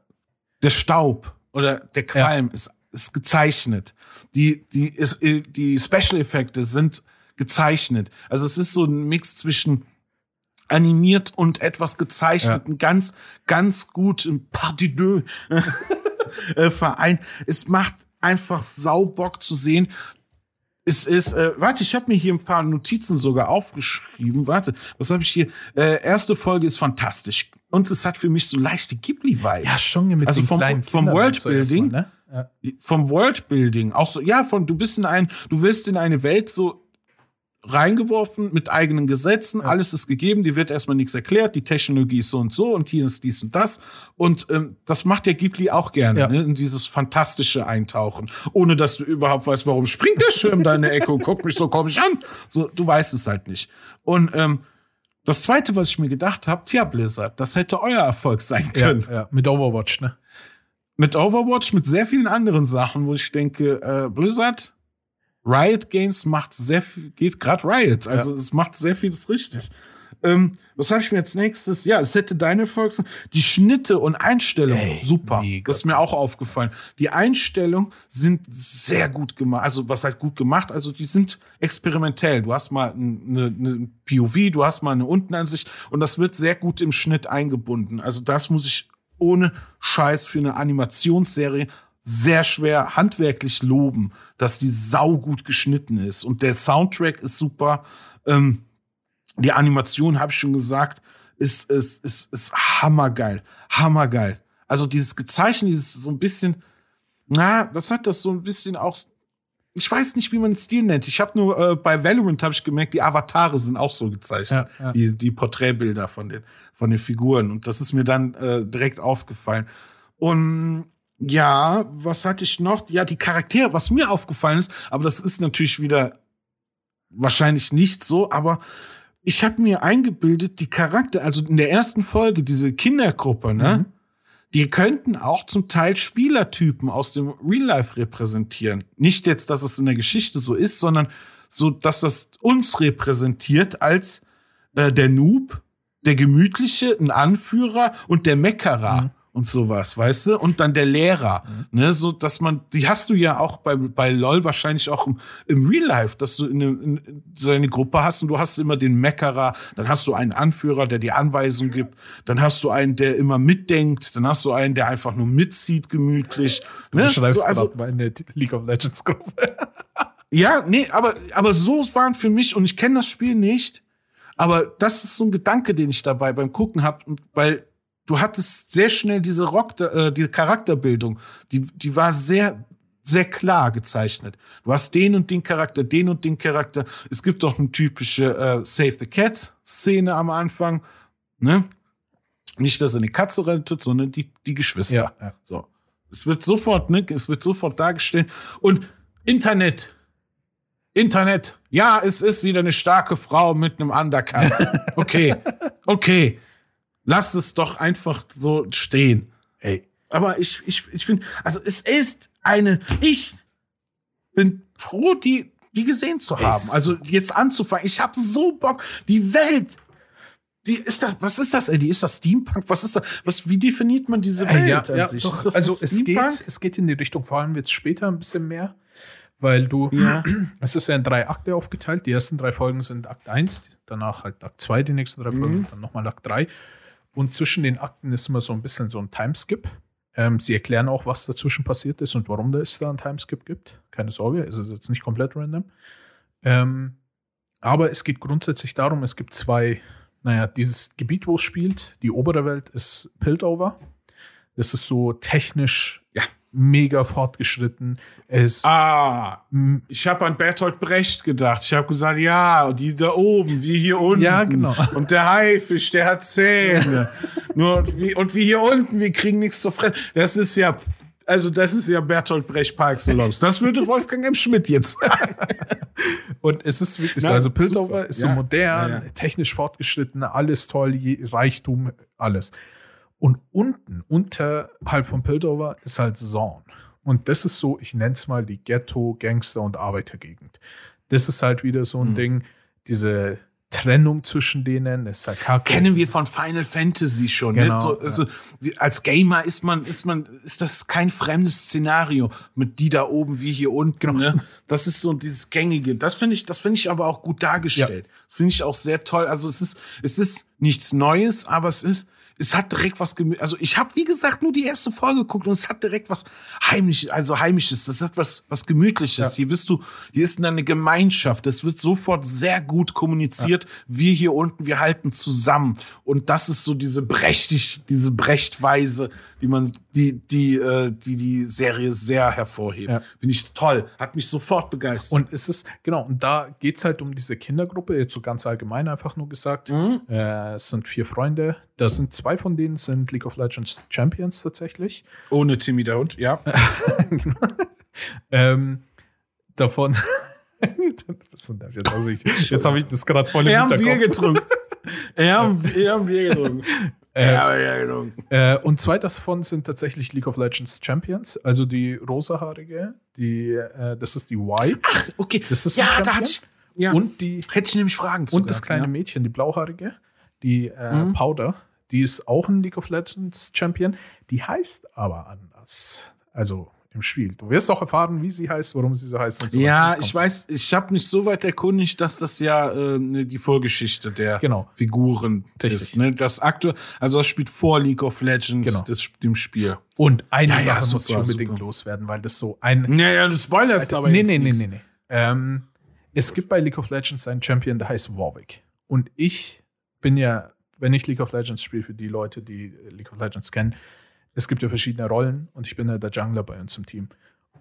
Der Staub oder der Qualm ja. ist, ist gezeichnet. Die die ist, die Special Effekte sind gezeichnet. Also es ist so ein Mix zwischen animiert und etwas gezeichnet, ja. ganz, ganz gut im Partie deux äh, Verein. Es macht einfach Saubock zu sehen. Es ist, äh, warte, ich habe mir hier ein paar Notizen sogar aufgeschrieben. Warte, was habe ich hier? Äh, erste Folge ist fantastisch. Und es hat für mich so leichte Ghibli-Vibes. Ja, schon mit also vom, vom Worldbuilding. Ne? Ja. Vom Worldbuilding. Auch so, ja, von, du bist in ein, du wirst in eine Welt so reingeworfen mit eigenen Gesetzen, ja. alles ist gegeben, dir wird erstmal nichts erklärt, die Technologie ist so und so und hier ist dies und das. Und ähm, das macht der Ghibli auch gerne, ja. ne, in dieses fantastische Eintauchen, ohne dass du überhaupt weißt, warum springt der Schirm da in der Ecke und guck mich so komisch an. So, du weißt es halt nicht. Und ähm, das zweite, was ich mir gedacht habe, tja, Blizzard, das hätte euer Erfolg sein können. Ja, ja. mit Overwatch, ne? Mit Overwatch, mit sehr vielen anderen Sachen, wo ich denke, äh, Blizzard, Riot Games macht sehr viel, geht gerade Riot, also ja. es macht sehr vieles richtig. Ähm, was habe ich mir jetzt nächstes? Ja, es hätte deine Volks die Schnitte und Einstellungen super. Mega. Das ist mir auch aufgefallen. Die Einstellungen sind sehr gut gemacht. Also was heißt gut gemacht? Also die sind experimentell. Du hast mal eine, eine POV, du hast mal eine Untenansicht und das wird sehr gut im Schnitt eingebunden. Also das muss ich ohne Scheiß für eine Animationsserie sehr schwer handwerklich loben, dass die sau gut geschnitten ist. Und der Soundtrack ist super. Ähm, die Animation, habe ich schon gesagt, ist, ist, ist, ist hammergeil. Hammergeil. Also dieses Gezeichnet, dieses so ein bisschen, na, was hat das so ein bisschen auch ich weiß nicht, wie man den Stil nennt. Ich habe nur äh, bei Valorant habe ich gemerkt, die Avatare sind auch so gezeichnet, ja, ja. die die Porträtbilder von den von den Figuren und das ist mir dann äh, direkt aufgefallen. Und ja, was hatte ich noch? Ja, die Charaktere, was mir aufgefallen ist, aber das ist natürlich wieder wahrscheinlich nicht so, aber ich habe mir eingebildet, die Charakter, also in der ersten Folge diese Kindergruppe, ne? Mhm die könnten auch zum Teil Spielertypen aus dem Real Life repräsentieren. Nicht jetzt, dass es in der Geschichte so ist, sondern so, dass das uns repräsentiert als äh, der Noob, der Gemütliche, ein Anführer und der Meckerer. Mhm und sowas, weißt du? Und dann der Lehrer, mhm. ne? So, dass man, die hast du ja auch bei, bei LOL wahrscheinlich auch im, im Real Life, dass du in, in, in so eine Gruppe hast und du hast immer den Meckerer, dann hast du einen Anführer, der dir Anweisungen gibt, dann hast du einen, der immer mitdenkt, dann hast du einen, der einfach nur mitzieht, gemütlich. Du ne? schreibst so, also, mal in der League of Legends Gruppe. ja, nee, aber, aber so waren für mich, und ich kenne das Spiel nicht, aber das ist so ein Gedanke, den ich dabei beim Gucken habe, weil du hattest sehr schnell diese Rock, äh, diese Charakterbildung, die, die war sehr, sehr klar gezeichnet. Du hast den und den Charakter, den und den Charakter. Es gibt doch eine typische äh, Save the Cat Szene am Anfang, ne? Nicht, dass er eine Katze rettet, sondern die, die Geschwister. Ja, ja. So. Es wird sofort, ne, es wird sofort dargestellt. Und Internet. Internet. Ja, es ist wieder eine starke Frau mit einem Undercut. Okay. Okay. Lass es doch einfach so stehen. Ey. Aber ich, ich, ich finde, also es ist eine, ich bin froh, die, die gesehen zu haben. Es also jetzt anzufangen. Ich habe so Bock, die Welt. Die ist das, was ist das, Eddie? Ist das Steampunk? Was ist das? Was, wie definiert man diese Welt ja, an ja, sich? Doch, also es geht, es geht in die Richtung, vor allem jetzt später ein bisschen mehr, weil du, ja. es ist ja in drei Akte aufgeteilt. Die ersten drei Folgen sind Akt 1, danach halt Akt 2, die nächsten drei Folgen, mhm. dann nochmal Akt 3. Und zwischen den Akten ist immer so ein bisschen so ein Timeskip. Ähm, sie erklären auch, was dazwischen passiert ist und warum es da einen Timeskip gibt. Keine Sorge, es ist jetzt nicht komplett random. Ähm, aber es geht grundsätzlich darum, es gibt zwei, naja, dieses Gebiet, wo es spielt, die obere Welt ist Piltover. Das ist so technisch ja, mega fortgeschritten. Es ah, ich habe an Bertolt Brecht gedacht. Ich habe gesagt, ja, die da oben, wie hier unten. Ja, genau. Und der Haifisch, der hat Zähne. Nur und wie, und wie hier unten, wir kriegen nichts zu fressen. Das ist ja also das ist ja Bertolt Brecht par excellence. Das würde Wolfgang M. Schmidt jetzt sagen. Und es ist wirklich so, also Piltover ist ja, so modern, ja, ja. technisch fortgeschritten, alles toll, Reichtum, alles. Und unten, unterhalb von Piltover, ist halt Zorn. Und das ist so, ich nenne es mal die Ghetto, Gangster- und Arbeitergegend. Das ist halt wieder so ein mhm. Ding, diese Trennung zwischen denen ist halt kacke. Kennen wir von Final Fantasy schon. Ne? Genau, so, also, ja. als Gamer ist man, ist man, ist das kein fremdes Szenario mit die da oben wie hier unten. Genau. Ne? Das ist so dieses gängige. Das finde ich, das finde ich aber auch gut dargestellt. Ja. Das finde ich auch sehr toll. Also es ist, es ist nichts Neues, aber es ist, es hat direkt was gemü also ich habe wie gesagt nur die erste Folge geguckt und es hat direkt was heimisch also heimisches das hat was was gemütliches ja. hier bist du hier ist eine Gemeinschaft es wird sofort sehr gut kommuniziert ja. wir hier unten wir halten zusammen und das ist so diese brechtig diese Brechtweise die man die die äh, die die Serie sehr hervorhebt ja. finde ich toll hat mich sofort begeistert und es ist genau und da geht's halt um diese Kindergruppe jetzt so ganz allgemein einfach nur gesagt mhm. äh, es sind vier Freunde da sind zwei von denen sind League of Legends Champions tatsächlich. Ohne Timmy der Hund, ja. ähm, davon. jetzt jetzt habe ich das gerade voll im er Hinterkopf. Bier getrunken. er haben Bier getrunken. Äh, äh, und zwei davon sind tatsächlich League of Legends Champions, also die rosahaarige, die, äh, das ist die Y. Ach, okay. Das ist ja, da hatte ich, ja. Und die, hätte ich nämlich Fragen zu. Und das kleine ja. Mädchen, die blauhaarige, die äh, mhm. Powder, die ist auch ein League of Legends Champion. Die heißt aber anders. Also im Spiel. Du wirst auch erfahren, wie sie heißt, warum sie so heißt und so ja, ich weiß, ich habe mich so weit erkundigt, dass das ja äh, die Vorgeschichte der Genau. Figuren Richtig. ist. Ne? Das aktuell, also das spielt vor League of Legends, Genau. das, dem Spiel. Und eine Ja, ja, Sache muss ich super, unbedingt super. loswerden, weil das so ein. Naja, du spoilerst aber nee, jetzt nee, nee, nee, nee. Ähm, es gibt bei League of Legends einen Champion, der heißt Warwick. Und ich bin ja, wenn ich League of Legends spiele, für die Leute, die League of Legends kennen, es gibt ja verschiedene Rollen und ich bin ja der Jungler bei uns im Team.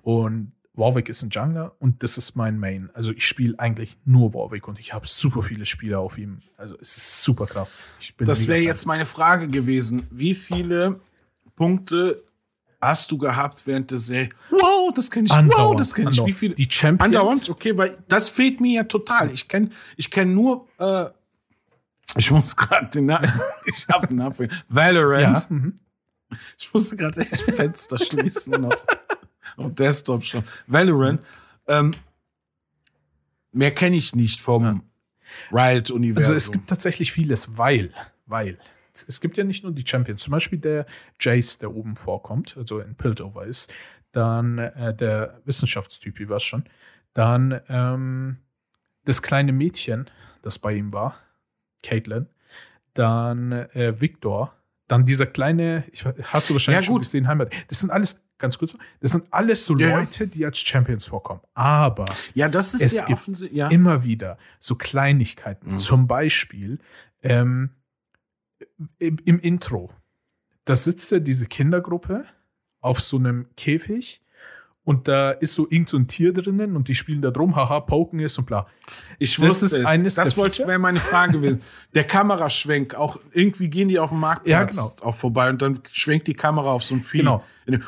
Und Warwick ist ein Jungler und das ist mein Main. Also ich spiele eigentlich nur Warwick und ich habe super viele Spieler auf ihm. Also es ist super krass. Das wäre jetzt meine Frage gewesen. Wie viele Punkte hast du gehabt während der Serie? Wow, das kenne ich. Wow, Andauernd, das kenne ich. Wie viele? Die Champions. Andauernd? Okay, weil das fehlt mir ja total. Ich kenne ich kenn nur. Äh, ich muss gerade den Namen. Ich habe den Namen. Valorant. Ja, mhm. Ich musste gerade echt Fenster schließen auf, auf Desktop schon. Valorant. Ähm, mehr kenne ich nicht vom Riot-Universum. Also es gibt tatsächlich vieles, weil, weil es, es gibt ja nicht nur die Champions, zum Beispiel der Jace, der oben vorkommt, also in Piltover ist, dann äh, der Wissenschaftstyp, wie war es schon, dann ähm, das kleine Mädchen, das bei ihm war, Caitlin, dann äh, Victor, dann dieser kleine, ich, hast du wahrscheinlich Ja, schon gesehen, Heimat. Das sind alles, ganz kurz, das sind alles so Ja. Leute, die als Champions vorkommen. Aber ja, das ist es ja gibt. Ja. immer wieder so Kleinigkeiten. Mhm. Zum Beispiel ähm, im, im Intro, da sitzt ja diese Kindergruppe auf so einem Käfig und da ist so irgend so ein Tier drinnen und die spielen da drum, haha, poken ist und bla. Ich Das wusste ist es. eines das wollte wäre meine Frage gewesen. Der Kameraschwenk, auch irgendwie gehen die auf dem Marktplatz Ja, genau. auch vorbei und dann schwenkt die Kamera auf so ein Vieh. Genau.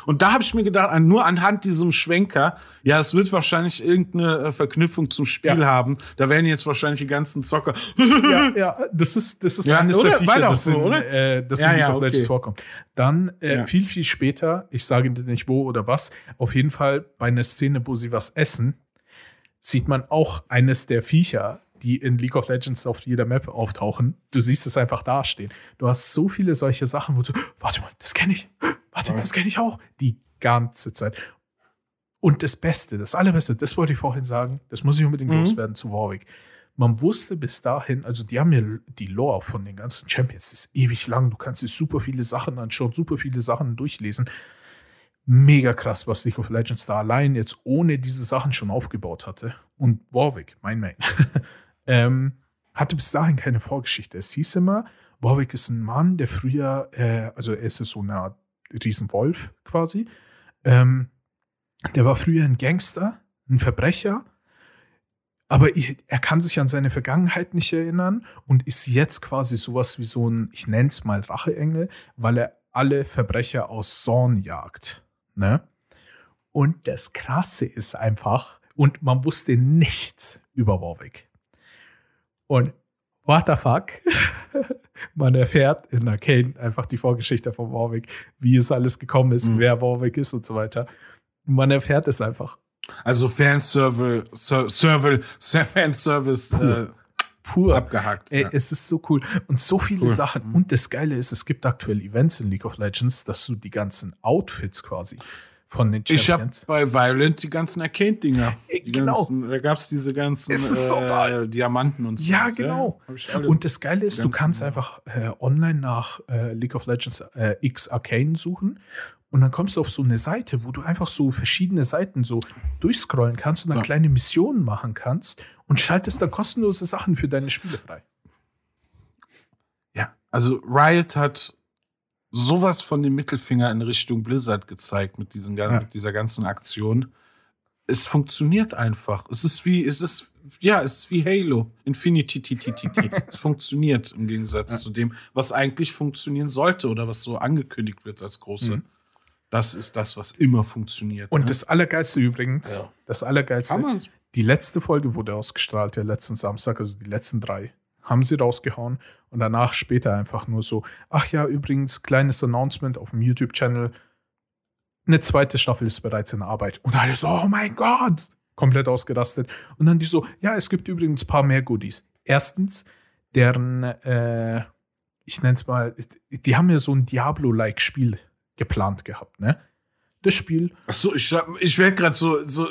Und da habe ich mir gedacht, nur anhand diesem Schwenker, ja, es wird wahrscheinlich irgendeine äh, Verknüpfung zum Spiel Ja. haben. Da werden jetzt wahrscheinlich die ganzen Zocker. Ja, ja, das ist, das ist Ja, eines oder? der Viecher, das, so, in, oder? Äh, das Ja, in League ja, of Legends okay. vorkommt. Dann äh, viel, viel später, ich sage nicht wo oder was, auf jeden Fall bei einer Szene, wo sie was essen, sieht man auch eines der Viecher, die in League of Legends auf jeder Map auftauchen. Du siehst es einfach dastehen. Du hast so viele solche Sachen, wo du, warte mal, das kenne ich, warte mal, das kenne ich auch, die ganze Zeit. Und das Beste, das Allerbeste, das wollte ich vorhin sagen, das muss ich unbedingt Mhm. loswerden zu Warwick. Man wusste bis dahin, also die haben ja die Lore von den ganzen Champions, das ist ewig lang, du kannst dir super viele Sachen anschauen, super viele Sachen durchlesen. Mega krass, was League of Legends da allein jetzt ohne diese Sachen schon aufgebaut hatte. Und Warwick, mein Main, ähm, hatte bis dahin keine Vorgeschichte. Es hieß immer, Warwick ist ein Mann, der früher, äh, also er ist so eine Art Riesenwolf quasi, ähm, der war früher ein Gangster, ein Verbrecher, aber er kann sich an seine Vergangenheit nicht erinnern und ist jetzt quasi sowas wie so ein, ich nenne es mal Racheengel, weil er alle Verbrecher aus Zorn jagt. Ne? Und das Krasse ist einfach, und man wusste nichts über Warwick. Und what the fuck? man erfährt in Arcane einfach die Vorgeschichte von Warwick, wie es alles gekommen ist, Mhm. wer Warwick ist und so weiter. Man erfährt es einfach. Also Fanservice, Ser- Server, Fanservice äh, Pur. abgehakt. Ey, ja. Es ist so cool. Und so viele Cool. Sachen. Mhm. Und das Geile ist, es gibt aktuell Events in League of Legends, dass du die ganzen Outfits quasi von den Ich habe Champions. bei Violent die ganzen Arcade-Dinger. Die genau. Ganzen, da gab's diese ganzen Es ist so äh. Diamanten und so. Ja, genau. alle. Und das Geile ist, du ganzen- kannst einfach äh, online nach äh, League of Legends äh, X Arcane suchen und dann kommst du auf so eine Seite, wo du einfach so verschiedene Seiten so durchscrollen kannst und dann So. kleine Missionen machen kannst und schaltest dann kostenlose Sachen für deine Spiele frei. ja, also Riot hat sowas von dem Mittelfinger in Richtung Blizzard gezeigt mit, diesen, Ja. mit dieser ganzen Aktion. Es funktioniert einfach. Es ist wie, es ist, ja, es ist wie Halo. Infinity, t, t, t, t. es funktioniert im Gegensatz zu dem, was eigentlich funktionieren sollte oder was so angekündigt wird als große. Mhm. Das ist das, was immer funktioniert. Und ne? das Allergeilste übrigens, Ja. das Allergeilste, Hammer. Die letzte Folge wurde ausgestrahlt, der letzten Samstag, also die letzten drei, haben sie rausgehauen und danach später einfach nur so, ach ja, übrigens, kleines Announcement auf dem YouTube-Channel, eine zweite Staffel ist bereits in Arbeit. Und alle so, oh mein Gott, komplett ausgerastet. Und dann die so, ja, es gibt übrigens ein paar mehr Goodies. Erstens, deren, äh, ich nenne es mal, die haben ja so ein Diablo-like Spiel geplant gehabt, ne? das Spiel. Ach so, ich, ich werde gerade so, so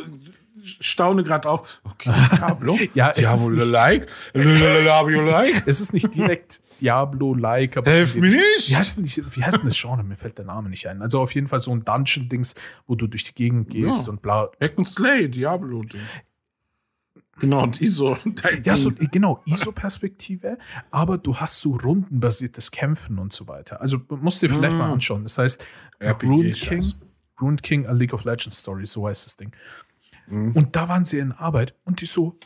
staune gerade auf. Okay, Diablo. Ja, es Diablo-like. Diablo-like. Es ist nicht direkt Diablo-like, aber. Helf mir nicht. Wie heißt, denn wie heißt denn das Genre? Mir fällt der Name nicht ein. Also auf jeden Fall so ein Dungeon-Dings, wo du durch die Gegend gehst Ja. und bla. Hack and Slay, Diablo. -Ding. Genau, und ISO. Ja, so, genau, ISO-Perspektive, aber du hast so rundenbasiertes Kämpfen und so weiter. Also musst dir vielleicht Mm. mal anschauen. Das heißt, RPG Rune. King, Rune King, a League of Legends Story, so heißt das Ding. Mhm. Und da waren sie in Arbeit und die so,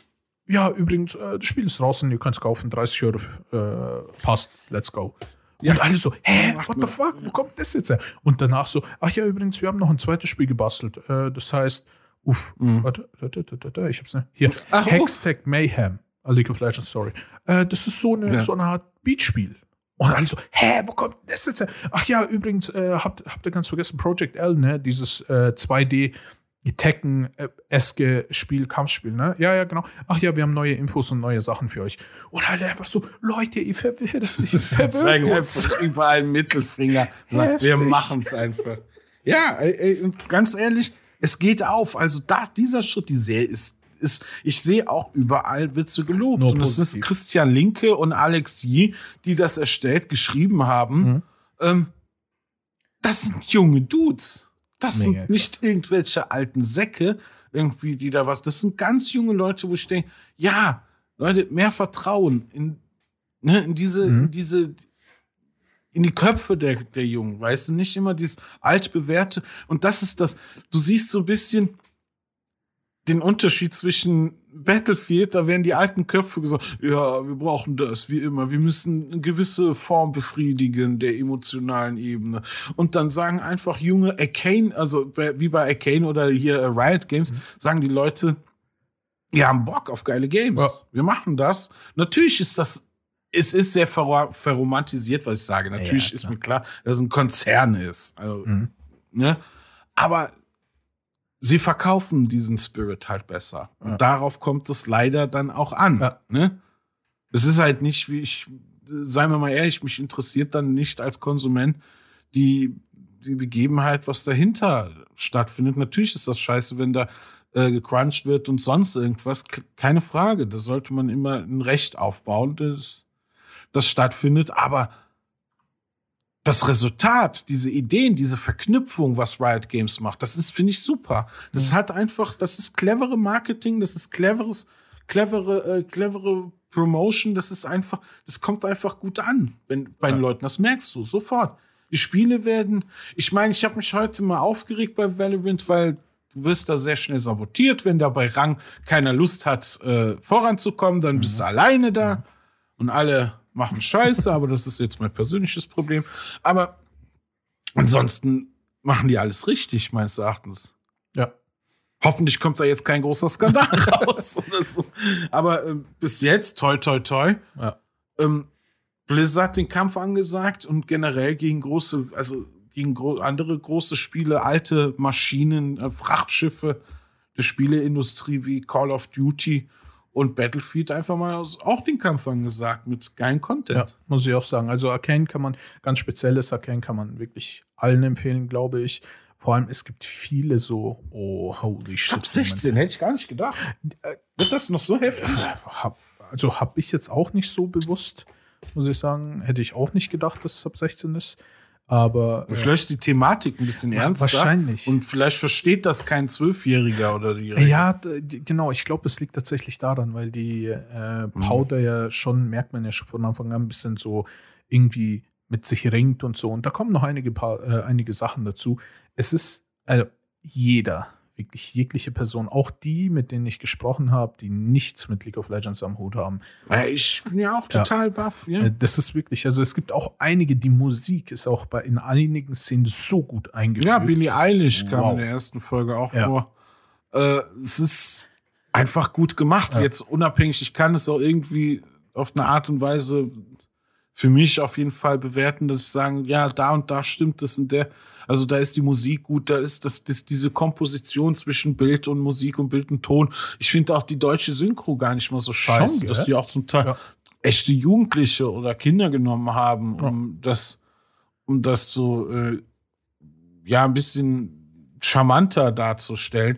ja, übrigens, äh, das Spiel ist draußen, ihr könnt es kaufen, 30 Euro, äh, passt, let's go. Ja. Und alle so, hä, what the fuck, wo kommt das jetzt her? Und danach so, ach ja, übrigens, wir haben noch ein zweites Spiel gebastelt. Äh, das heißt, uff, mhm. warte, ich hab's nicht. Hier, Hextech Mayhem, A League of Legends, sorry. Äh, das ist so eine, ja. so eine Art Beatspiel. Und alle so, hä, wo kommt das jetzt her? Ach ja, übrigens, äh, habt, habt ihr ganz vergessen, Project L, ne, dieses äh, 2D- Tekken, äh, Eske, Spiel, Kampfspiel, ne? Ja, ja, genau. Ach ja, wir haben neue Infos und neue Sachen für euch. Oder halt einfach so, Leute, ihr verwirrt euch. zeigen einfach überall Mittelfinger. Sagt, wir machen es einfach. Ja, ganz ehrlich, es geht auf. Also da, dieser Schritt, die Serie ist, ist, ich sehe auch überall Witze gelobt. Nur und es ist Christian Linke und Alex Yi, die das erstellt, geschrieben haben. Mhm. Ähm, das sind junge Dudes. Das Mega sind nicht krass. irgendwelche alten Säcke, irgendwie, die da was. Das sind ganz junge Leute, wo ich denke, ja, Leute, mehr Vertrauen in, ne, in diese, Mhm. in diese, in die Köpfe der, der Jungen, weißt du, nicht immer dieses altbewährte. Und das ist das, du siehst so ein bisschen den Unterschied zwischen Battlefield, da werden die alten Köpfe gesagt, ja, wir brauchen das, wie immer, wir müssen eine gewisse Form befriedigen der emotionalen Ebene. Und dann sagen einfach junge Arcane, also wie bei Arcane oder hier äh, Riot Games, sagen die Leute, wir haben Bock auf geile Games. Ja. Wir machen das. Natürlich ist das, es ist sehr ver verromantisiert, was ich sage. Natürlich Ja, ist mir klar, dass es ein Konzern ist. Also, Mhm. ne? Aber sie verkaufen diesen Spirit halt besser. Und Ja. darauf kommt es leider dann auch an. Ja. Ne? Es ist halt nicht, wie ich, seien wir mal ehrlich, mich interessiert dann nicht als Konsument die, die Begebenheit, was dahinter stattfindet. Natürlich ist das scheiße, wenn da äh, gecrunched wird und sonst irgendwas. Keine Frage. Da sollte man immer ein Recht aufbauen, das, das stattfindet. Aber das Resultat, diese Ideen, diese Verknüpfung, was Riot Games macht, das ist, finde ich, super. Das hat einfach, das ist clevere Marketing, das ist cleveres, clevere, äh, clevere Promotion, das ist einfach, das kommt einfach gut an, wenn bei den Leuten. Das merkst du sofort. Die Spiele werden, ich meine, ich habe mich heute mal aufgeregt bei Valorant, weil du wirst da sehr schnell sabotiert, wenn da bei Rang keiner Lust hat, äh, voranzukommen, dann bist du alleine da und alle machen Scheiße, aber das ist jetzt mein persönliches Problem. Aber ansonsten machen die alles richtig, meines Erachtens. Ja. Hoffentlich kommt da jetzt kein großer Skandal raus so. Aber ähm, bis jetzt, toi, toi, toi, Ja. ähm, Blizzard den Kampf angesagt und generell gegen große, also gegen gro andere große Spiele, alte Maschinen, äh, Frachtschiffe der Spieleindustrie wie Call of Duty und Battlefield einfach mal auch den Kampf angesagt mit geilen Ja, Content. muss ich auch sagen. Also Arcane kann man, ganz spezielles Arcane kann man wirklich allen empfehlen, glaube ich. Vor allem, es gibt viele so, oh, holy shit. Ab 16 hätte ich gar nicht gedacht. Wird das noch so heftig? Momente. Hab, also habe ich jetzt auch nicht so bewusst, muss ich sagen. Hätte ich auch nicht gedacht, dass es ab 16 ist. Aber äh, Vielleicht die Thematik ein bisschen ernster. wahrscheinlich. Und vielleicht versteht das kein Zwölfjähriger oder die Ja, d- d- genau. Ich glaube, es liegt tatsächlich daran, weil die äh, Powder ja schon, merkt man ja schon von Anfang an, ein bisschen so irgendwie mit sich ringt und so. Und da kommen noch einige, paar, äh, einige Sachen dazu. Es ist, also jeder, wirklich jegliche Person, auch die, mit denen ich gesprochen habe, die nichts mit League of Legends am Hut haben, Ja, ich bin ja auch Ja. total baff. Ja. äh, das ist wirklich, also es gibt auch einige, die Musik ist auch bei in einigen Szenen so gut eingefügt. Ja, Billie Eilish kam Wow. in der ersten Folge auch Ja. vor. Äh, es ist einfach gut gemacht. Ja. Jetzt unabhängig, ich kann es auch irgendwie auf eine Art und Weise für mich auf jeden Fall bewerten, dass ich sagen, ja, da und da stimmt es in der, also da ist die Musik gut, da ist das, das diese Komposition zwischen Bild und Musik und Bild und Ton. Ich finde auch die deutsche Synchro gar nicht mal so scheiße, Schon, dass die auch zum Teil Ja. echte Jugendliche oder Kinder genommen haben, um das, um das so, äh, ja, ein bisschen charmanter darzustellen,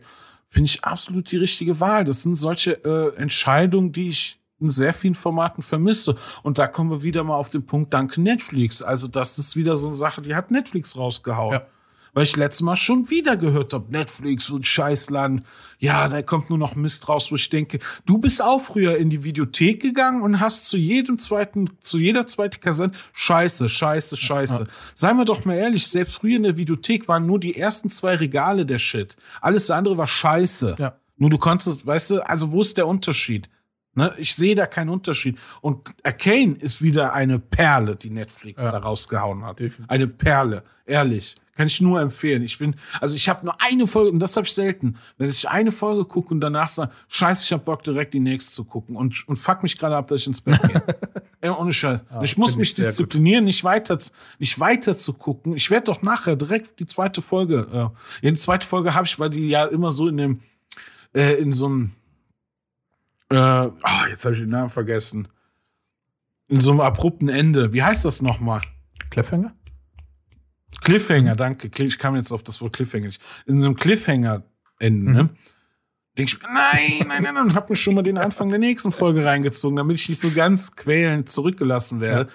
finde ich absolut die richtige Wahl. Das sind solche äh, Entscheidungen, die ich in sehr vielen Formaten vermisse. Und da kommen wir wieder mal auf den Punkt, danke Netflix. Also das ist wieder so eine Sache, die hat Netflix rausgehauen. Ja. Weil ich letztes Mal schon wieder gehört habe, Netflix und Scheißladen. Ja, da kommt nur noch Mist raus, wo ich denke, du bist auch früher in die Videothek gegangen und hast zu jedem zweiten, zu jeder zweiten Kassette Scheiße, Scheiße, Scheiße. Ja. Seien wir doch mal ehrlich, selbst früher in der Videothek waren nur die ersten zwei Regale der Shit. Alles andere war Scheiße. Ja. Nur du konntest, weißt du, also wo ist der Unterschied? Ne? Ich sehe da keinen Unterschied. Und Arcane ist wieder eine Perle, die Netflix Ja. da rausgehauen hat. Definitiv. Eine Perle, ehrlich. Kann ich nur empfehlen. Ich bin, also ich habe nur eine Folge, und das habe ich selten, wenn ich eine Folge gucke und danach sage, scheiße, ich habe Bock, direkt die nächste zu gucken und, und fuck mich gerade ab, dass ich ins Bett gehe. Ey, ohne Scheiß. Und ich muss mich gut. disziplinieren, nicht weiter, nicht weiter zu gucken. Ich werde doch nachher direkt die zweite Folge, äh, ja, die zweite Folge habe ich, weil die ja immer so in dem, äh, in so einem, äh, ah, jetzt habe ich den Namen vergessen. In so einem abrupten Ende. Wie heißt das nochmal? Cliffhanger? Cliffhanger, danke. Ich kam jetzt auf das Wort Cliffhanger nicht. In so einem Cliffhanger-Ende, ne? Denke ich, mir, nein, nein, nein, und hab mir schon mal den Anfang der nächsten Folge reingezogen, damit ich nicht so ganz quälend zurückgelassen werde.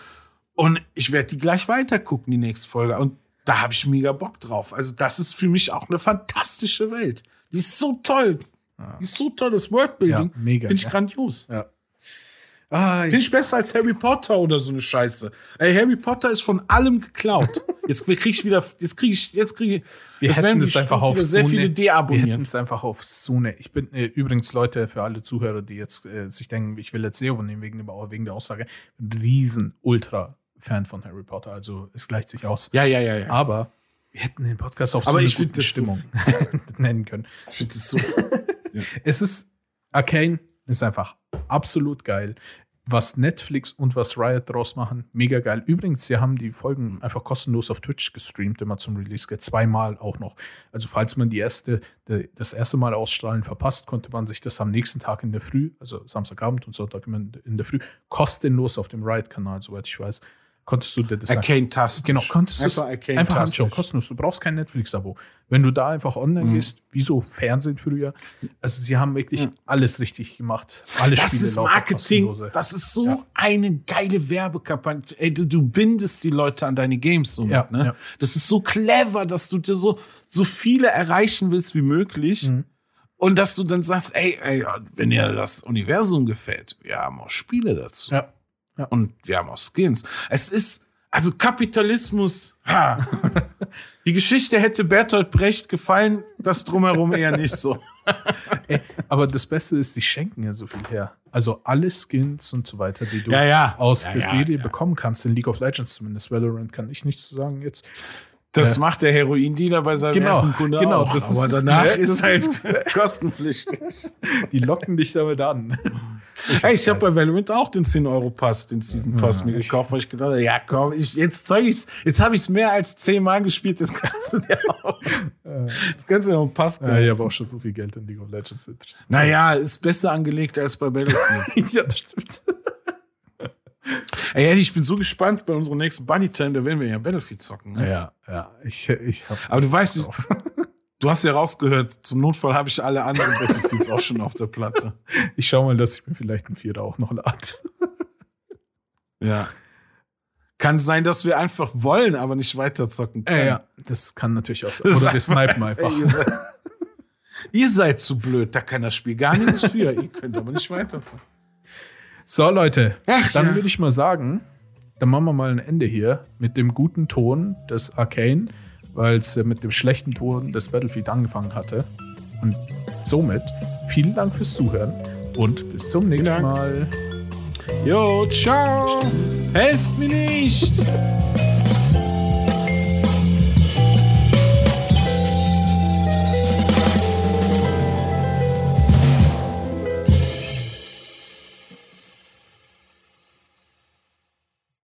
Und ich werde die gleich weiter gucken, die nächste Folge. Und da habe ich mega Bock drauf. Also, das ist für mich auch eine fantastische Welt. Die ist so toll. Die ist so toll. Das Worldbuilding Ja, mega, finde ich ja. grandios. Ja. Ah, Finde ich besser als Harry Potter oder so eine Scheiße. Ey, Harry Potter ist von allem geklaut. Jetzt krieg ich wieder, jetzt krieg ich, jetzt kriege ich, wir jetzt hätten es einfach auf sehr so viele eine- Wir hätten deabonnieren. es einfach auf so eine. Ich bin äh, übrigens Leute für alle Zuhörer, die jetzt äh, sich denken, ich will jetzt SEO nehmen wegen, wegen der Aussage, riesen Ultra-Fan von Harry Potter. Also es gleicht sich aus. Ja, ja, ja, ja. Aber wir hätten den Podcast auf Aber so eine ich find gute das so- Stimmung nennen können. Ich finde das so. Es ist Arcane ist einfach absolut geil. Was Netflix und was Riot draus machen, mega geil. Übrigens, sie haben die Folgen einfach kostenlos auf Twitch gestreamt, immer zum Release, zweimal auch noch. Also falls man die erste, das erste Mal ausstrahlen verpasst, konnte man sich das am nächsten Tag in der Früh, also Samstagabend und Sonntag in der Früh, kostenlos auf dem Riot-Kanal, soweit ich weiß, konntest du dir das Arcane Tasten. Genau, konntest du Einfach Arcane einfach anschauen, kostenlos. Du brauchst kein Netflix-Abo. Wenn du da einfach online Mhm. gehst, wie so Fernsehen früher, also sie haben wirklich alles richtig gemacht. Alle Das Spiele ist Marketing. Das ist so Ja. eine geile Werbekampagne. Ey, du, du bindest die Leute an deine Games somit, Ja, ne? ja. Das ist so clever, dass du dir so, so viele erreichen willst wie möglich. Mhm. Und dass du dann sagst, ey, ey, wenn dir das Universum gefällt, wir haben auch Spiele dazu. Ja. Und wir haben auch Skins. Es ist, also Kapitalismus, ha. Die Geschichte hätte Bertolt Brecht gefallen, das drumherum eher nicht so. Ey, aber das Beste ist, die schenken ja so viel her. Also alle Skins und so weiter, die du Ja, ja. aus Ja, der ja, Serie ja. bekommen kannst, in League of Legends zumindest. Valorant kann ich nichts zu sagen jetzt. Das Äh, macht der Heroindealer bei seinem genau, ersten Kunde genau, auch. das ist aber danach ne? ist halt ist kostenpflichtig. Die locken dich damit an. Hey, ich habe bei Valorant auch den 10-Euro-Pass, den Season-Pass mir gekauft, weil ich gedacht habe, ja komm, ich, jetzt zeig ich's. Jetzt habe ich es mehr als zehnmal gespielt, das kannst du dir auch. Das kannst du dir auch einen Pass Ja, ich habe auch schon so viel Geld in League of Legends. Naja, ist besser angelegt als bei Battlefield. ja, das stimmt. Ey, ich bin so gespannt bei unserer nächsten Bunny Time, da werden wir ja Battlefield zocken. Ne? Ja, ja. Ich, ich habe. Aber du weißt, du hast ja rausgehört, zum Notfall habe ich alle anderen Battlefields auch schon auf der Platte. Ich schau mal, dass ich mir vielleicht einen Vierer auch noch lade. Ja. Kann sein, dass wir einfach wollen, aber nicht weiterzocken Ja, können. ja, das kann natürlich auch sein. Oder wir snipen einfach. Ey, ihr, seid, ihr seid zu blöd, da kann das Spiel gar nichts für. ihr könnt aber nicht weiterzocken. So, Leute, Ach, dann ja. würde ich mal sagen, dann machen wir mal ein Ende hier mit dem guten Ton des Arcane, weil es äh, mit dem schlechten Ton des Battlefield angefangen hatte. Und somit vielen Dank fürs Zuhören und bis zum nächsten. Mal. Jo, ciao. Helft mir nicht.